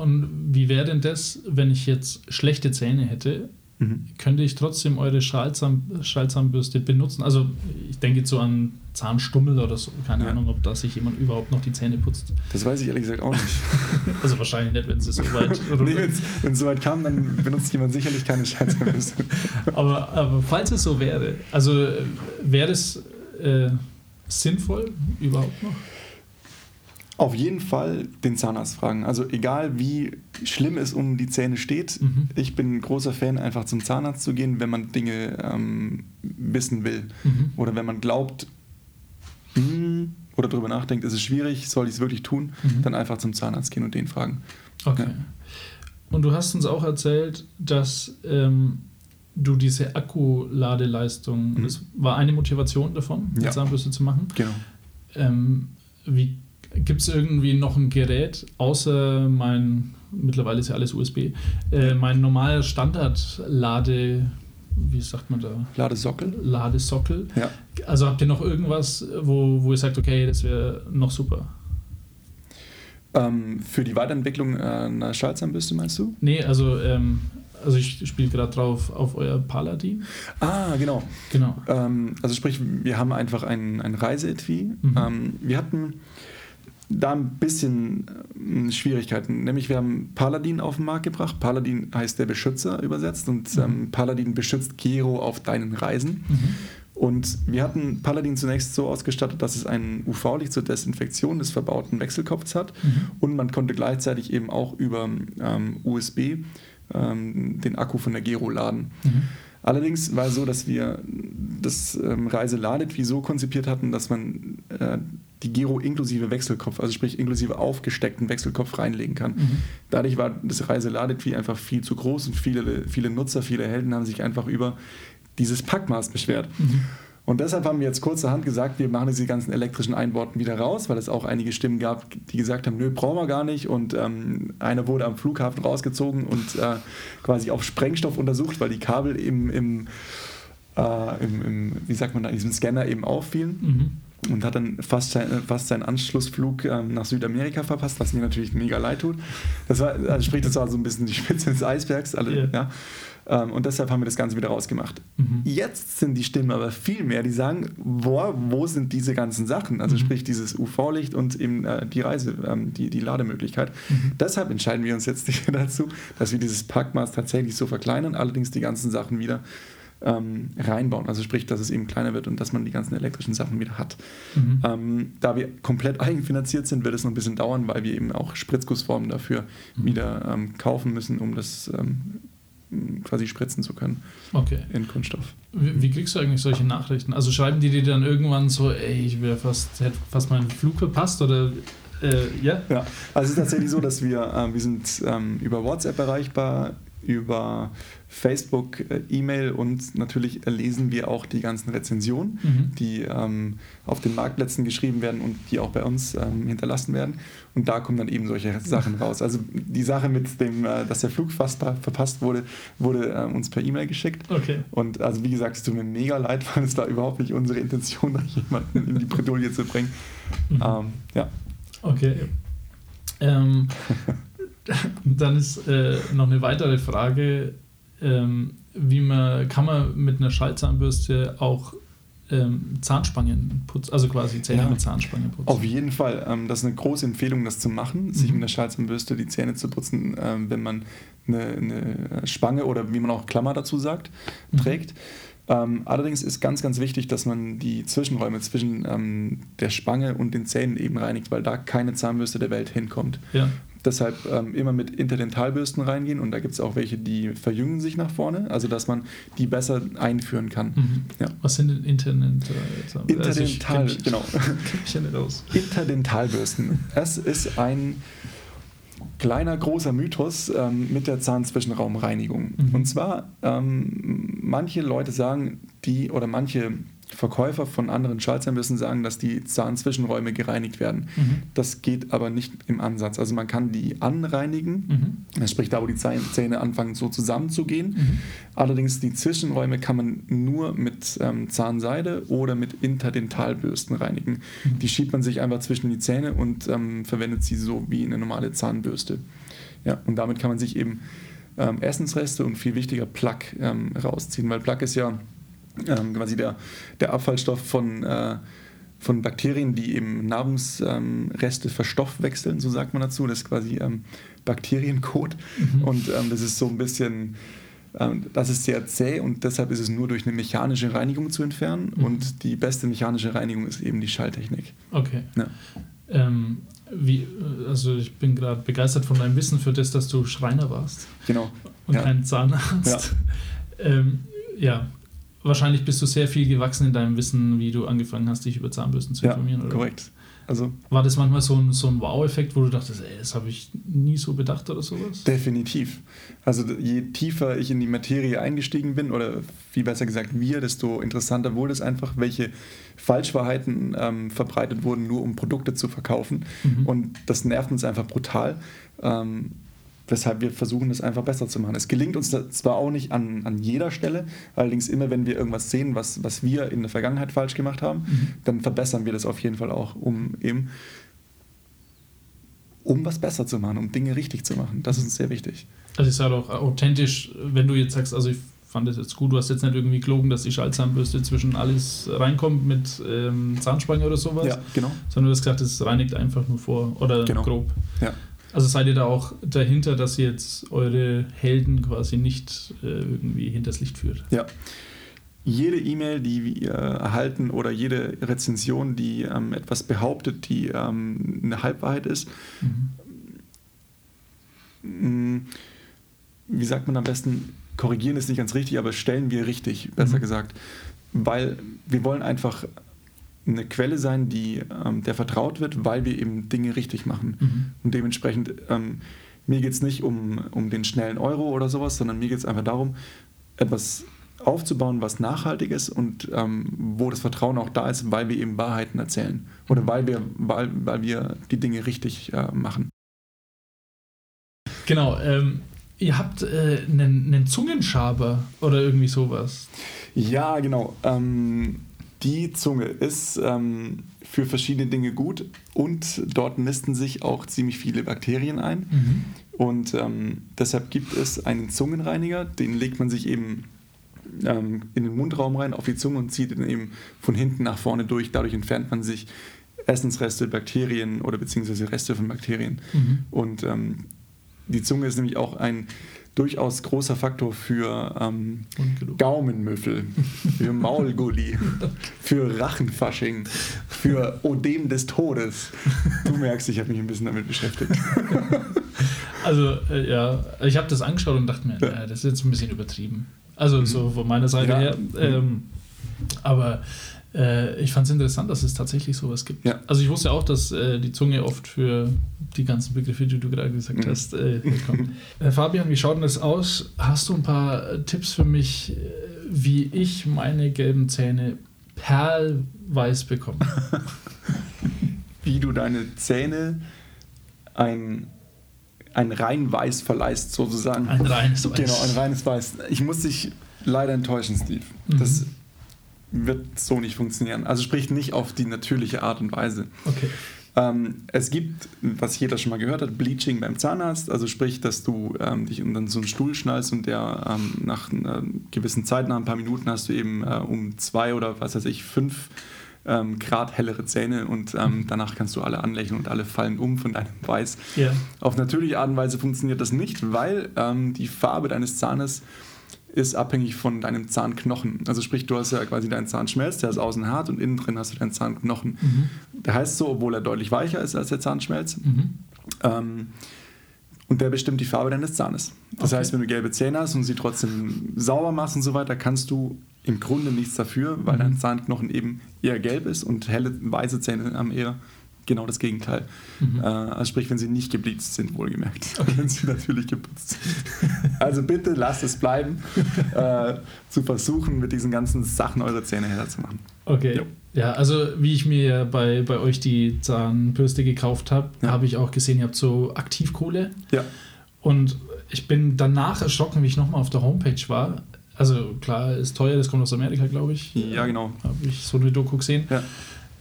Und wie wäre denn das, wenn ich jetzt schlechte Zähne hätte? Mhm. Könnte ich trotzdem eure Schallzahn, Schallzahnbürste benutzen? Also ich denke jetzt so an Zahnstummel oder so. Keine Ja. Ahnung, ob da sich jemand überhaupt noch die Zähne putzt. Das weiß ich ehrlich gesagt auch nicht. [laughs] Also wahrscheinlich nicht, wenn sie so weit [laughs] nee, Wenn es soweit kam, dann benutzt jemand sicherlich keine Schallzahnbürste. [laughs] aber, aber falls es so wäre, also äh, wäre es äh, sinnvoll überhaupt noch? Auf jeden Fall den Zahnarzt fragen. Also egal wie schlimm es um die Zähne steht, Mhm. ich bin ein großer Fan, einfach zum Zahnarzt zu gehen, wenn man Dinge ähm, wissen will. Mhm. Oder wenn man glaubt hm, oder darüber nachdenkt, ist es schwierig, soll ich es wirklich tun, Mhm. dann einfach zum Zahnarzt gehen und den fragen. Okay. Ja. Und du hast uns auch erzählt, dass ähm, du diese Akkuladeleistung, Mhm. das war eine Motivation davon, Ja. Zahnbürste zu machen. Genau. Ähm, wie gibt es irgendwie noch ein Gerät, außer mein, mittlerweile ist ja alles USB, äh, mein normaler Standard-Lade, wie sagt man da, Ladesockel? Ladesockel? Ja. Also habt ihr noch irgendwas, wo, wo ihr sagt, okay, das wäre noch super? Ähm, für die Weiterentwicklung äh, einer Schallzahnbürste meinst du? Nee, also, ähm, also ich spiele gerade drauf auf euer Paladin. Ah, genau. Genau. Ähm, also sprich, wir haben einfach ein, ein Reiseetui. Mhm. Ähm, wir hatten da ein bisschen ähm, Schwierigkeiten. Nämlich wir haben Paladin auf den Markt gebracht. Paladin heißt der Beschützer übersetzt und Mhm. ähm, Paladin beschützt Gero auf deinen Reisen. Mhm. Und wir hatten Paladin zunächst so ausgestattet, dass es ein UV-Licht zur Desinfektion des verbauten Wechselkopfs hat. Mhm. Und man konnte gleichzeitig eben auch über ähm, USB ähm, den Akku von der Gero laden. Mhm. Allerdings war es so, dass wir das ähm, Reiseladetui so konzipiert hatten, dass man äh, die Gero inklusive Wechselkopf, also sprich inklusive aufgesteckten Wechselkopf reinlegen kann. Mhm. Dadurch war das Reiseladetui einfach viel zu groß und viele, viele Nutzer, viele Helden haben sich einfach über dieses Packmaß beschwert. Mhm. Und deshalb haben wir jetzt kurzerhand gesagt, wir machen diese ganzen elektrischen Einbauten wieder raus, weil es auch einige Stimmen gab, die gesagt haben, nö, brauchen wir gar nicht. Und ähm, einer wurde am Flughafen rausgezogen und äh, quasi auf Sprengstoff untersucht, weil die Kabel im, im äh, im, im, wie sagt man da, diesem Scanner eben auffielen. Mhm und hat dann fast, sein, fast seinen Anschlussflug ähm, nach Südamerika verpasst, was mir natürlich mega leid tut. Das war, also sprich, das war so ein bisschen die Spitze des Eisbergs. Alle, yeah. ja. Ähm, und deshalb haben wir das Ganze wieder rausgemacht. Mhm. Jetzt sind die Stimmen aber viel mehr, die sagen, wo, wo sind diese ganzen Sachen? Also mhm. sprich dieses UV-Licht und eben äh, die Reise, ähm, die, die Lademöglichkeit. Mhm. Deshalb entscheiden wir uns jetzt [laughs] dazu, dass wir dieses Packmaß tatsächlich so verkleinern, allerdings die ganzen Sachen wieder ähm, reinbauen. Also sprich, dass es eben kleiner wird und dass man die ganzen elektrischen Sachen wieder hat. Mhm. Ähm, da wir komplett [laughs] eigenfinanziert sind, wird es noch ein bisschen dauern, weil wir eben auch Spritzgussformen dafür mhm. wieder ähm, kaufen müssen, um das ähm, quasi spritzen zu können okay. in Kunststoff. Wie, wie, kriegst du eigentlich solche Nachrichten? Also schreiben die dir dann irgendwann so, ey, ich wäre fast, hätte fast meinen Flug verpasst oder äh, ja? Ja, also es ist tatsächlich so, dass wir, äh, wir sind ähm, über WhatsApp erreichbar, über Facebook, äh, E-Mail und natürlich lesen wir auch die ganzen Rezensionen, mhm. die ähm, auf den Marktplätzen geschrieben werden und die auch bei uns ähm, hinterlassen werden. Und da kommen dann eben solche Sachen raus. Also die Sache mit dem, äh, dass der Flug fast verpasst wurde, wurde äh, uns per E-Mail geschickt. Okay. Und also wie gesagt, es tut mir mega leid, [laughs] weil es war überhaupt nicht unsere Intention, da jemanden in die Bredouille zu bringen. Mhm. Ähm, ja. Okay. Ähm, [laughs] dann ist äh, noch eine weitere Frage, ähm, wie man, kann man mit einer Schallzahnbürste auch ähm, Zahnspangen putzen, also quasi Zähne ja, mit Zahnspangen putzen. Auf jeden Fall. Ähm, das ist eine große Empfehlung, das zu machen, mhm. sich mit einer Schallzahnbürste die Zähne zu putzen, ähm, wenn man eine, eine, Spange oder wie man auch Klammer dazu sagt, mhm. trägt. Allerdings ist ganz, ganz wichtig, dass man die Zwischenräume zwischen der Spange und den Zähnen eben reinigt, weil da keine Zahnbürste der Welt hinkommt. Ja. Deshalb ähm, immer mit Interdentalbürsten reingehen und da gibt es auch welche, die verjüngen sich nach vorne, also dass man die besser einführen kann. Mhm. Ja. Was sind denn Interdental? Interdental, also genau. [laughs] Interdentalbürsten. Es ist ein kleiner, großer Mythos ähm, mit der Zahnzwischenraumreinigung. Mhm. Und zwar, ähm, manche Leute sagen, die oder manche Verkäufer von anderen Schallzahnbürsten sagen, dass die Zahnzwischenräume gereinigt werden. Mhm. Das geht aber nicht im Ansatz. Also man kann die anreinigen, mhm. sprich da, wo die Zähne anfangen so zusammenzugehen. Mhm. Allerdings die Zwischenräume kann man nur mit ähm, Zahnseide oder mit Interdentalbürsten reinigen. Mhm. Die schiebt man sich einfach zwischen die Zähne und ähm, verwendet sie so wie eine normale Zahnbürste. Ja, und damit kann man sich eben ähm, Essensreste und viel wichtiger Plaque ähm, rausziehen, weil Plaque ist ja ähm, quasi der, der Abfallstoff von, äh, von Bakterien, die eben Nahrungsreste ähm, verstoffwechseln, so sagt man dazu. Das ist quasi ähm, Bakteriencode. Mhm. Und ähm, das ist so ein bisschen, ähm, das ist sehr zäh und deshalb ist es nur durch eine mechanische Reinigung zu entfernen. Mhm. Und die beste mechanische Reinigung ist eben die Schalltechnik. Okay. Ja. Ähm, wie, also ich bin gerade begeistert von deinem Wissen für das, dass du Schreiner warst. Genau. Und ja. kein Zahnarzt. Ja. Ähm, ja, wahrscheinlich bist du sehr viel gewachsen in deinem Wissen, wie du angefangen hast, dich über Zahnbürsten zu informieren. Ja, korrekt. Also, War das manchmal so ein, so ein Wow-Effekt, wo du dachtest, ey, das habe ich nie so bedacht oder sowas? Definitiv. Also je tiefer ich in die Materie eingestiegen bin, oder wie besser gesagt wir, desto interessanter wurde es einfach, welche Falschwahrheiten ähm, verbreitet wurden, nur um Produkte zu verkaufen. Mhm. Und das nervt uns einfach brutal. Ähm, weshalb wir versuchen, das einfach besser zu machen. Es gelingt uns zwar auch nicht an, an jeder Stelle, allerdings immer, wenn wir irgendwas sehen, was, was wir in der Vergangenheit falsch gemacht haben, mhm. dann verbessern wir das auf jeden Fall auch, um eben um was besser zu machen, um Dinge richtig zu machen. Das ist uns sehr wichtig. Also ist halt auch authentisch, wenn du jetzt sagst, also ich fand das jetzt gut, du hast jetzt nicht irgendwie gelogen, dass die Schallzahnbürste zwischen alles reinkommt mit ähm, Zahnspange oder sowas. Ja, genau. Sondern du hast gesagt, es reinigt einfach nur vor oder genau. grob. Ja. Also seid ihr da auch dahinter, dass ihr jetzt eure Helden quasi nicht äh, irgendwie hinters Licht führt? Ja. Jede E-Mail, die wir erhalten oder jede Rezension, die ähm, etwas behauptet, die ähm, eine Halbwahrheit ist, mhm. Mm, wie sagt man am besten, korrigieren ist nicht ganz richtig, aber stellen wir richtig, besser mhm. gesagt. Weil wir wollen einfach eine Quelle sein, die ähm, der vertraut wird, weil wir eben Dinge richtig machen. Mhm. Und dementsprechend, ähm, mir geht es nicht um, um den schnellen Euro oder sowas, sondern mir geht es einfach darum, etwas aufzubauen, was nachhaltig ist und ähm, wo das Vertrauen auch da ist, weil wir eben Wahrheiten erzählen oder mhm. weil wir, weil, weil wir die Dinge richtig äh, machen. Genau, ähm, ihr habt äh, einen, einen Zungenschaber oder irgendwie sowas. Ja, genau. Ähm, die Zunge ist ähm, für verschiedene Dinge gut und dort nisten sich auch ziemlich viele Bakterien ein. Mhm. Und ähm, deshalb gibt es einen Zungenreiniger, den legt man sich eben ähm, in den Mundraum rein, auf die Zunge und zieht ihn eben von hinten nach vorne durch. Dadurch entfernt man sich Essensreste, Bakterien oder beziehungsweise Reste von Bakterien. Mhm. Und ähm, die Zunge ist nämlich auch ein durchaus großer Faktor für ähm. Gaumenmüffel, für [laughs] Maulgulli, für Rachenfasching, für Odem des Todes. Du merkst, ich habe mich ein bisschen damit beschäftigt. [laughs] Also, äh, ja, ich habe das angeschaut und dachte mir, Ja. äh, das ist jetzt ein bisschen übertrieben. Also, so von meiner Seite Ja. her. Ähm, aber äh, ich fand es interessant, dass es tatsächlich sowas gibt. Ja. Also, ich wusste auch, dass äh, die Zunge oft für die ganzen Begriffe, die du gerade gesagt Mhm. hast, äh, herkommt. äh, Fabian, wie schaut denn das aus? Hast du ein paar Tipps für mich, äh, wie ich meine gelben Zähne perlweiß bekomme? [laughs] Wie du deine Zähne ein, ein rein weiß verleihst, sozusagen. Ein reines Weiß. Genau, ein reines Weiß. Ich muss dich leider enttäuschen, Steve. Mhm. Das wird so nicht funktionieren. Also sprich nicht auf die natürliche Art und Weise. Okay. Ähm, es gibt, was jeder schon mal gehört hat, Bleaching beim Zahnarzt. Also sprich, dass du ähm, dich unter so einen Stuhl schnallst und der ähm, nach einer gewissen Zeit, nach ein paar Minuten, hast du eben äh, um zwei oder was weiß ich, fünf ähm, Grad hellere Zähne und ähm, danach kannst du alle anlächeln und alle fallen um von deinem Weiß. Ja. Auf natürliche Art und Weise funktioniert das nicht, weil ähm, die Farbe deines Zahnes ist abhängig von deinem Zahnknochen. Also sprich, du hast ja quasi deinen Zahnschmelz, der ist außen hart und innen drin hast du deinen Zahnknochen. Der heißt so, obwohl er deutlich weicher ist als der Zahnschmelz. Mhm. Ähm, und der bestimmt die Farbe deines Zahnes. Das Okay. heißt, wenn du gelbe Zähne hast und sie trotzdem sauber machst und so weiter, kannst du im Grunde nichts dafür, weil Mhm. dein Zahnknochen eben eher gelb ist und helle weiße Zähne haben eher genau das Gegenteil. Mhm. Äh, also sprich, wenn sie nicht gebleicht sind, wohlgemerkt. [laughs] Wenn sie natürlich geputzt sind. Also bitte lasst es bleiben, [laughs] äh, zu versuchen, mit diesen ganzen Sachen eure Zähne heller zu machen. Okay. Jo. Ja, also wie ich mir bei, bei euch die Zahnbürste gekauft habe, Ja. habe ich auch gesehen, ihr habt so Aktivkohle. Ja. Und ich bin danach erschrocken, wie ich nochmal auf der Homepage war. Also klar, ist teuer, das kommt aus Amerika, glaube ich. Ja, genau. Habe ich so eine Doku gesehen. Ja.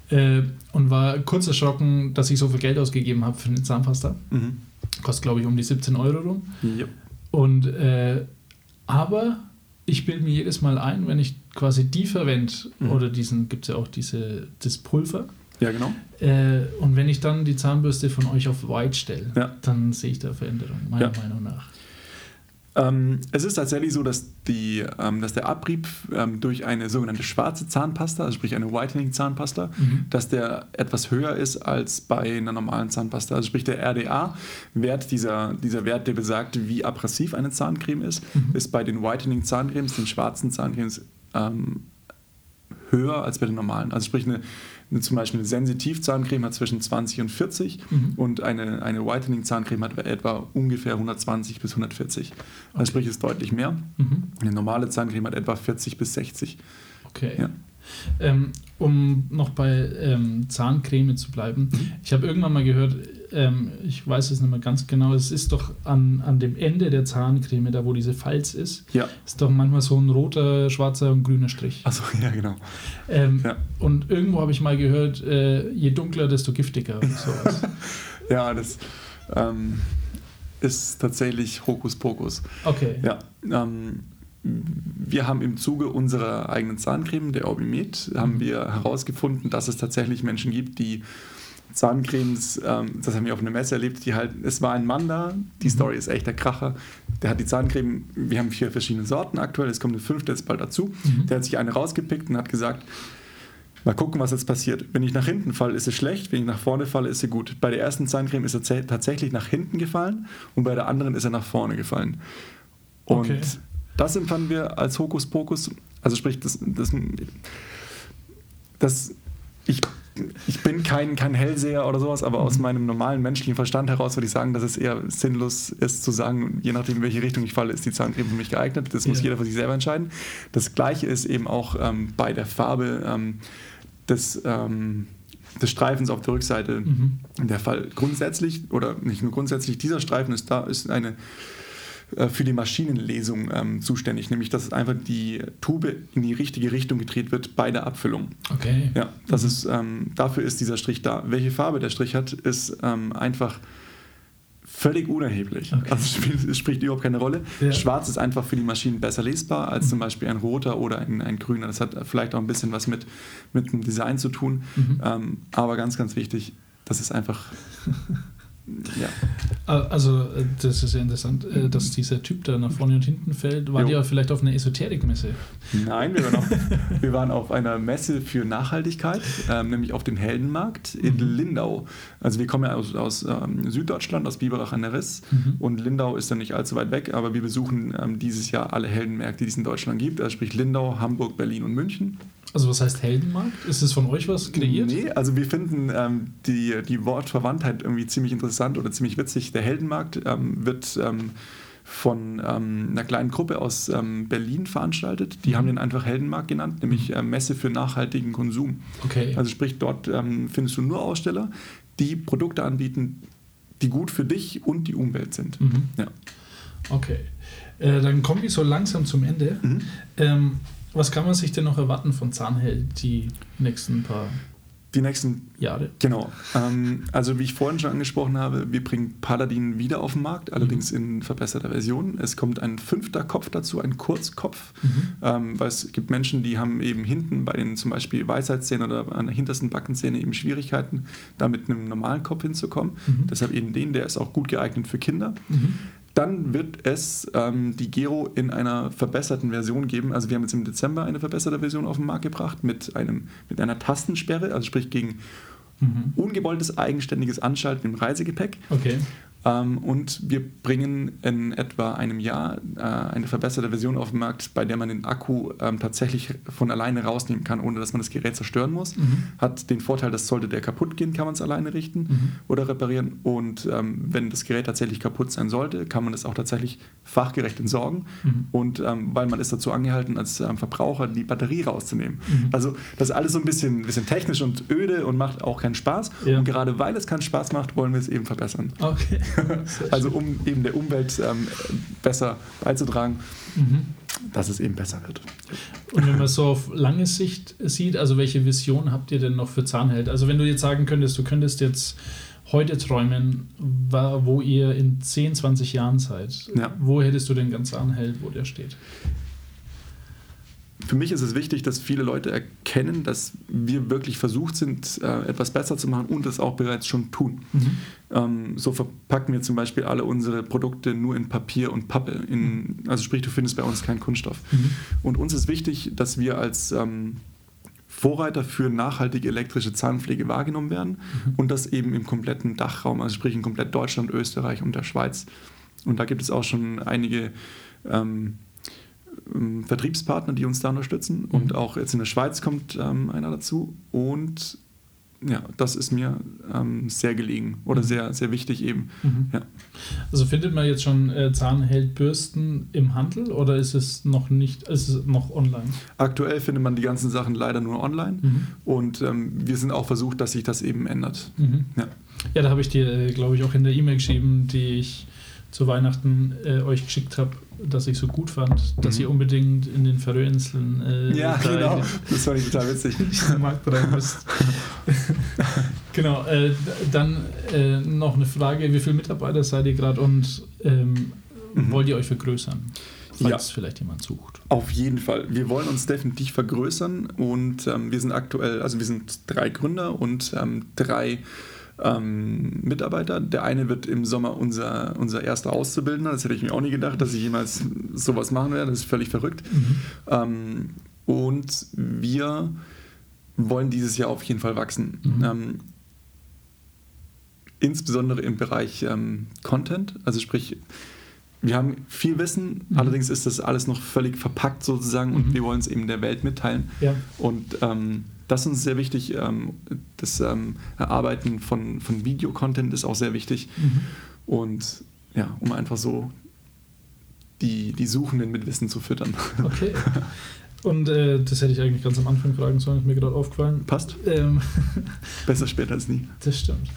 Äh, und war kurz erschrocken, dass ich so viel Geld ausgegeben habe für eine Zahnpasta. Mhm. Kostet, glaube ich, um die 17 Euro rum. Ja. Und äh, aber ich bilde mir jedes Mal ein, wenn ich quasi die verwende, Mhm. oder diesen, gibt es ja auch diese, das Pulver. ja, genau. Äh, und wenn ich dann die Zahnbürste von euch auf White stelle, Ja. dann sehe ich da Veränderung, meiner Ja. Meinung nach. Ähm, es ist tatsächlich so, dass, die, ähm, dass der Abrieb ähm, durch eine sogenannte schwarze Zahnpasta, also sprich eine Whitening-Zahnpasta, Mhm. dass der etwas höher ist als bei einer normalen Zahnpasta. Also sprich der RDA-Wert, dieser, dieser Wert, der besagt, wie abrasiv eine Zahncreme ist, Mhm. ist bei den Whitening-Zahncremes, den schwarzen Zahncremes, ähm, höher als bei den normalen. Also sprich eine, eine, zum Beispiel eine Sensitiv-Zahncreme hat zwischen 20 und 40 Mhm. und eine, eine Whitening-Zahncreme hat etwa ungefähr 120 bis 140. Also Okay. sprich ist deutlich mehr. Mhm. Eine normale Zahncreme hat etwa 40 bis 60. Okay. Ja. Ähm, um noch bei ähm, Zahncreme zu bleiben. Mhm. Ich habe irgendwann mal gehört, ähm, ich weiß es nicht mehr ganz genau, es ist doch an, an dem Ende der Zahncreme, da wo diese Falz ist, Ja, ist doch manchmal so ein roter, schwarzer und grüner Strich. also [laughs] ja, genau. Ähm, Ja. Und irgendwo habe ich mal gehört, äh, je dunkler, desto giftiger. [laughs] Ja, das ähm, ist tatsächlich Hokuspokus. Okay. Ja, ähm, wir haben im Zuge unserer eigenen Zahncreme, der Orbimed, haben wir herausgefunden, dass es tatsächlich Menschen gibt, die Zahncremes, ähm, das haben wir auf einer Messe erlebt, die halt, es war ein Mann da, die Story ist echt der Kracher, der hat die Zahncreme, wir haben vier verschiedene Sorten aktuell, es kommt eine fünfte jetzt bald dazu, Mhm. der hat sich eine rausgepickt und hat gesagt, Mal gucken, was jetzt passiert. Wenn ich nach hinten falle, ist es schlecht. Wenn ich nach vorne falle, ist sie gut. Bei der ersten Zahncreme ist er tatsächlich nach hinten gefallen und bei der anderen ist er nach vorne gefallen. Und Okay. das empfanden wir als Hokuspokus. Also sprich, das, das, das ich, ich bin kein, kein Hellseher oder sowas, aber aus meinem normalen menschlichen Verstand heraus würde ich sagen, dass es eher sinnlos ist zu sagen, je nachdem, in welche Richtung ich falle, ist die Zahncreme für mich geeignet. Das muss Ja. jeder für sich selber entscheiden. Das gleiche ist eben auch ähm, bei der Farbe ähm, des, ähm, des Streifens auf der Rückseite Mhm. der Fall. Grundsätzlich, oder nicht nur grundsätzlich, dieser Streifen ist da, ist eine äh, für die Maschinenlesung ähm, zuständig, nämlich dass einfach die Tube in die richtige Richtung gedreht wird bei der Abfüllung. Okay. Ja, das mhm. ist, ähm, dafür ist dieser Strich da. Welche Farbe der Strich hat, ist ähm, einfach völlig unerheblich. Okay. Also es spielt, es überhaupt keine Rolle. Ja. Schwarz ist einfach für die Maschinen besser lesbar als mhm. zum Beispiel ein roter oder ein, ein grüner. Das hat vielleicht auch ein bisschen was mit, mit dem Design zu tun. Mhm. Ähm, aber ganz, ganz wichtig, das ist einfach [laughs] Ja. Also, äh, das ist ja interessant, äh, dass dieser Typ da nach vorne und hinten fällt. War ja vielleicht auf einer Esoterikmesse? Nein, wir waren, auf, wir waren auf einer Messe für Nachhaltigkeit, ähm, nämlich auf dem Heldenmarkt in mhm. Lindau. Also, wir kommen ja aus, aus ähm, Süddeutschland, aus Biberach an der Riss. Mhm. Und Lindau ist dann nicht allzu weit weg, aber wir besuchen ähm, dieses Jahr alle Heldenmärkte, die es in Deutschland gibt. Also, sprich Lindau, Hamburg, Berlin und München. Also was heißt Heldenmarkt? Ist es von euch was kreiert? Nee, also wir finden ähm, die, die Wortverwandtheit irgendwie ziemlich interessant oder ziemlich witzig. Der Heldenmarkt ähm, wird ähm, von ähm, einer kleinen Gruppe aus ähm, Berlin veranstaltet. Die mhm. haben den einfach Heldenmarkt genannt, nämlich äh, Messe für nachhaltigen Konsum. Okay. Also sprich, dort ähm, findest du nur Aussteller, die Produkte anbieten, die gut für dich und die Umwelt sind. Mhm. Ja. Okay. Äh, dann kommen wir so langsam zum Ende. Mhm. Ähm, was kann man sich denn noch erwarten von Zahnheld die nächsten paar die nächsten Jahre? Genau. Ähm, also wie ich vorhin schon angesprochen habe, wir bringen Paladin wieder auf den Markt, allerdings mhm. in verbesserter Version. Es kommt ein fünfter Kopf dazu, ein Kurzkopf, mhm. ähm, weil es gibt Menschen, die haben eben hinten bei den zum Beispiel Weisheitszähnen oder an der hintersten Backenzähne eben Schwierigkeiten, da mit einem normalen Kopf hinzukommen. Mhm. Deshalb eben den, der ist auch gut geeignet für Kinder. Dann wird es ähm, die Gero in einer verbesserten Version geben. Also wir haben jetzt im Dezember eine verbesserte Version auf den Markt gebracht mit, einem, mit einer Tastensperre, also sprich gegen mhm. ungewolltes eigenständiges Anschalten im Reisegepäck. Okay. Ähm, und wir bringen in etwa einem Jahr äh, eine verbesserte Version auf den Markt, bei der man den Akku ähm, tatsächlich von alleine rausnehmen kann, ohne dass man das Gerät zerstören muss. Mhm. Hat den Vorteil, dass sollte der kaputt gehen, kann man es alleine richten mhm. oder reparieren. Und ähm, wenn das Gerät tatsächlich kaputt sein sollte, kann man es auch tatsächlich fachgerecht entsorgen. Mhm. Und weil man ist dazu angehalten, als Verbraucher die Batterie rauszunehmen. Mhm. Also das ist alles so ein bisschen, bisschen technisch und öde und macht auch keinen Spaß. Ja. Und gerade weil es keinen Spaß macht, wollen wir es eben verbessern. Okay. [laughs] also um eben der Umwelt ähm, besser beizutragen, mhm. dass es eben besser wird. Und wenn man so auf lange Sicht sieht, also welche Vision habt ihr denn noch für Zahnheld? Also wenn du jetzt sagen könntest, du könntest jetzt heute träumen, wo ihr in 10, 20 Jahren seid, ja. wo hättest du denn ganz Zahnheld, wo der steht? Für mich ist es wichtig, dass viele Leute erkennen, dass wir wirklich versucht sind, äh, etwas besser zu machen und das auch bereits schon tun. Mhm. Ähm, so verpacken wir zum Beispiel alle unsere Produkte nur in Papier und Pappe. In, mhm. also sprich, du findest bei uns keinen Kunststoff. Mhm. Und uns ist wichtig, dass wir als ähm, Vorreiter für nachhaltige elektrische Zahnpflege wahrgenommen werden mhm. und das eben im kompletten Dachraum, also sprich in komplett Deutschland, Österreich und der Schweiz. Und da gibt es auch schon einige ähm, ähm, Vertriebspartner, die uns da unterstützen. Mhm. Und auch jetzt in der Schweiz kommt ähm, einer dazu. Und ja, das ist mir ähm, sehr gelegen oder mhm. sehr, sehr wichtig eben. Mhm. Ja. Also findet man jetzt schon äh, Zahnheldbürsten im Handel oder ist es noch nicht, ist es noch online? Aktuell findet man die ganzen Sachen leider nur online mhm. und ähm, wir sind auch versucht, dass sich das eben ändert. Mhm. Ja. ja, da habe ich dir, äh, glaube ich, auch in der E-Mail geschrieben, die ich zu Weihnachten äh, euch geschickt habe, dass ich so gut fand, dass mhm. ihr unbedingt in den Färöerinseln. Äh, ja, genau. Das fand ich total witzig. [laughs] diesen Markt rein müsst. [laughs] genau. Äh, dann äh, noch eine Frage: Wie viele Mitarbeiter seid ihr gerade und ähm, mhm. wollt ihr euch vergrößern? Falls ja. vielleicht jemand sucht. Auf jeden Fall. Wir wollen uns definitiv vergrößern und ähm, wir sind aktuell, also wir sind drei Gründer und ähm, drei ähm, Mitarbeiter. Der eine wird im Sommer unser, unser erster Auszubildender. Das hätte ich mir auch nie gedacht, dass ich jemals sowas machen werde. Das ist völlig verrückt. Mhm. Ähm, und wir wollen dieses Jahr auf jeden Fall wachsen. Mhm. Ähm, insbesondere im Bereich ähm, Content, also sprich, wir haben viel Wissen, mhm. allerdings ist das alles noch völlig verpackt sozusagen und mhm. wir wollen es eben der Welt mitteilen. Ja. Und ähm, das ist uns sehr wichtig. Ähm, das ähm, Erarbeiten von, von Videocontent ist auch sehr wichtig. Mhm. Und ja, um einfach so die, die Suchenden mit Wissen zu füttern. Okay. [laughs] Und äh, das hätte ich eigentlich ganz am Anfang fragen sollen, ist mir gerade aufgefallen. Passt. Ähm, Besser später als nie. [laughs] Das stimmt.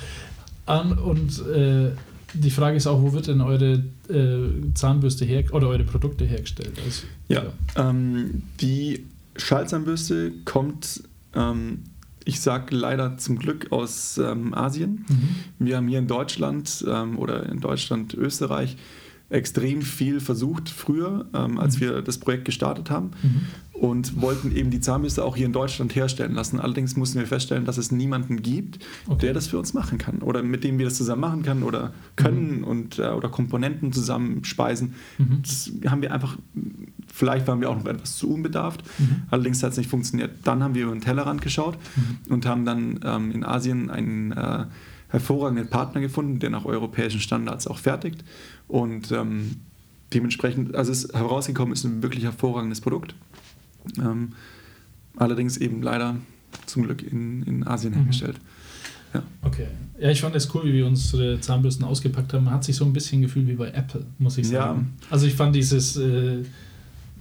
An und äh, die Frage ist auch, wo wird denn eure äh, Zahnbürste her oder eure Produkte hergestellt? Also, ja, ja. Ähm, die Schallzahnbürste kommt, ähm, ich sage leider zum Glück aus ähm, Asien. Mhm. Wir haben hier in Deutschland ähm, oder in Deutschland, Österreich extrem viel versucht früher, ähm, als mhm. wir das Projekt gestartet haben mhm. und wollten eben die Zahnbürste auch hier in Deutschland herstellen lassen. Allerdings mussten wir feststellen, dass es niemanden gibt, okay. der das für uns machen kann oder mit dem wir das zusammen machen können oder können mhm. und äh, oder Komponenten zusammenspeisen. Mhm. Das haben wir einfach, vielleicht waren wir auch noch etwas zu unbedarft, mhm. allerdings hat es nicht funktioniert. Dann haben wir über den Tellerrand geschaut mhm. und haben dann ähm, in Asien einen äh, hervorragenden Partner gefunden, der nach europäischen Standards auch fertigt. Und ähm, dementsprechend, also es herausgekommen ist ein wirklich hervorragendes Produkt. Ähm, allerdings eben leider zum Glück in, in Asien mhm. hergestellt. Ja. Okay. Ja, ich fand es cool, wie wir unsere Zahnbürsten ausgepackt haben. Man hat sich so ein bisschen gefühlt wie bei Apple, muss ich sagen. Ja. Also ich fand dieses äh,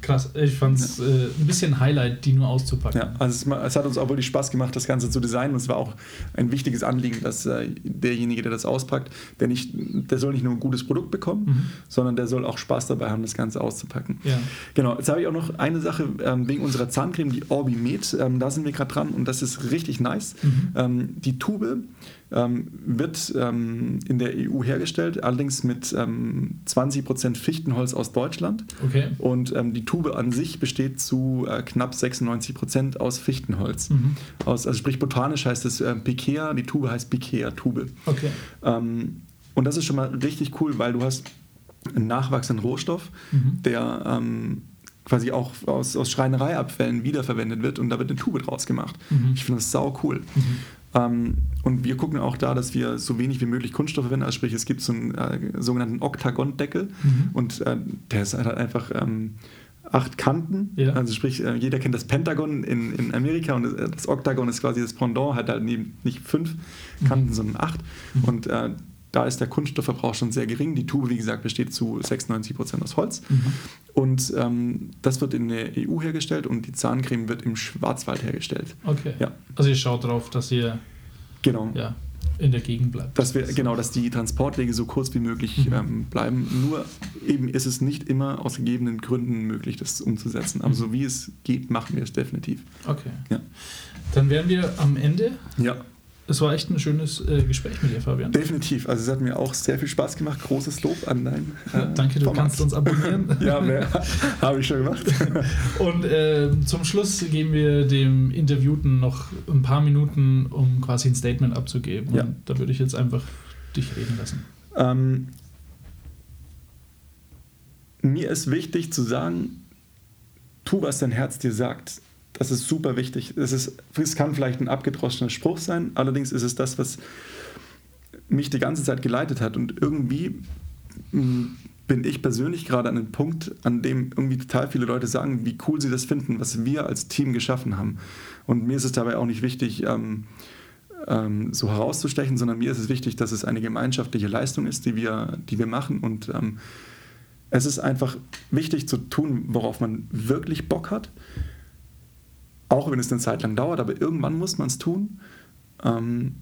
Krass, ich fand es ja. äh, ein bisschen Highlight, die nur auszupacken. Ja, also es, es, hat uns auch wirklich Spaß gemacht, das Ganze zu designen. Und es war auch ein wichtiges Anliegen, dass äh, derjenige, der das auspackt, der, nicht, der soll nicht nur ein gutes Produkt bekommen, mhm. sondern der soll auch Spaß dabei haben, das Ganze auszupacken. Ja. Genau, jetzt habe ich auch noch eine Sache ähm, wegen unserer Zahncreme, die Orbimed. Ähm, da sind wir gerade dran und das ist richtig nice. Mhm. Ähm, die Tube ähm, wird ähm, in der EU hergestellt, allerdings mit ähm, 20% Fichtenholz aus Deutschland. Okay. Und ähm, die Tube an sich besteht zu äh, knapp 96% aus Fichtenholz. Mhm. Aus, also sprich botanisch heißt es äh, Pikea, die Tube heißt Pikea-Tube. Okay. Ähm, und das ist schon mal richtig cool, weil du hast einen nachwachsenden Rohstoff, mhm. der ähm, quasi auch aus, aus Schreinereiabfällen wiederverwendet wird und da wird eine Tube draus gemacht. Mhm. Ich finde das sau cool. Mhm. Ähm, und wir gucken auch da, dass wir so wenig wie möglich Kunststoff verwenden. Also sprich, es gibt so einen äh, sogenannten Oktagon-Deckel mhm. und äh, der ist halt einfach ähm, acht Kanten. Ja. Also sprich, äh, jeder kennt das Pentagon in, in Amerika und das, Oktagon ist quasi das Pendant, hat halt nicht fünf Kanten, mhm. sondern acht. Mhm. Und äh, da ist der Kunststoffverbrauch schon sehr gering. Die Tube, wie gesagt, besteht zu 96 Prozent aus Holz. Mhm. Und ähm, das wird in der EU hergestellt und die Zahncreme wird im Schwarzwald hergestellt. Okay. Ja. Also ihr schaut darauf, dass ihr genau. ja, in der Gegend bleibt. Dass wir, genau, dass die Transportwege so kurz wie möglich mhm. ähm, bleiben. Nur eben ist es nicht immer aus gegebenen Gründen möglich, das umzusetzen. Aber mhm. so wie es geht, machen wir es definitiv. Okay. Ja. Dann wären wir am Ende. Ja. Es war echt ein schönes äh, Gespräch mit dir, Fabian. Definitiv. Also es hat mir auch sehr viel Spaß gemacht. Großes Lob an dein äh, ja, Danke, du Format. kannst uns abonnieren. [laughs] ja, [laughs] habe ich schon gemacht. [laughs] Und äh, zum Schluss geben wir dem Interviewten noch ein paar Minuten, um quasi ein Statement abzugeben. Ja. Und da würde ich jetzt einfach dich reden lassen. Ähm, mir ist wichtig zu sagen, tu, was dein Herz dir sagt. Das ist super wichtig. Es, ist, es kann vielleicht ein abgedroschener Spruch sein, allerdings ist es das, was mich die ganze Zeit geleitet hat. Und irgendwie hm, bin ich persönlich gerade an einem Punkt, an dem irgendwie total viele Leute sagen, wie cool sie das finden, was wir als Team geschaffen haben. Und mir ist es dabei auch nicht wichtig, ähm, ähm, so herauszustechen, sondern mir ist es wichtig, dass es eine gemeinschaftliche Leistung ist, die wir, die wir machen. Und ähm, es ist einfach wichtig zu tun, worauf man wirklich Bock hat auch wenn es eine Zeit lang dauert, aber irgendwann muss man es tun. Ähm,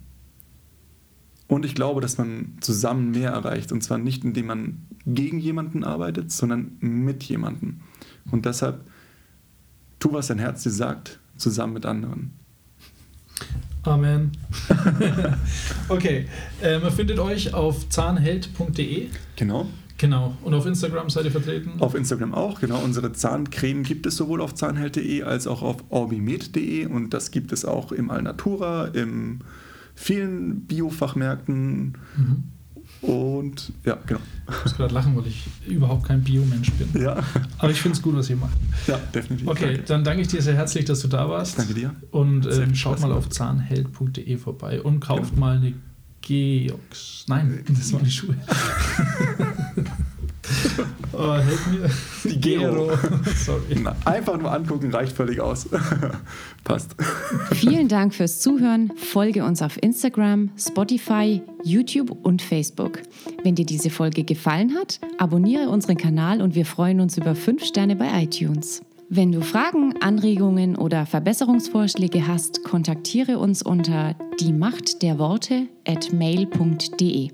und ich glaube, dass man zusammen mehr erreicht. Und zwar nicht, indem man gegen jemanden arbeitet, sondern mit jemandem. Und deshalb tu, was dein Herz dir sagt, zusammen mit anderen. Amen. [laughs] [laughs] okay, äh, man findet euch auf zahnheld.de. Genau. Genau. Und auf Instagram seid ihr vertreten? Auf Instagram auch, genau. Unsere Zahncreme gibt es sowohl auf zahnheld.de als auch auf orbimed.de und das gibt es auch im Alnatura, in vielen Biofachmärkten. Mhm. Und ja, genau. Ich muss gerade lachen, weil ich überhaupt kein Biomensch bin. Ja. Aber ich finde es gut, was ihr macht. Ja, definitiv. Okay, danke. dann danke ich dir sehr herzlich, dass du da warst. Danke dir. Und ähm, schaut mal auf zahnheld.de vorbei und kauft genau. mal eine Geox. Nein, das waren die Schuhe. [laughs] oh, helf mir. Die Gero. Sorry. Na, einfach nur angucken reicht völlig aus. [laughs] Passt. Vielen Dank fürs Zuhören. Folge uns auf Instagram, Spotify, YouTube und Facebook. Wenn dir diese Folge gefallen hat, abonniere unseren Kanal und wir freuen uns über 5 Sterne bei iTunes. Wenn du Fragen, Anregungen oder Verbesserungsvorschläge hast, kontaktiere uns unter die Macht der Worte at mail.de.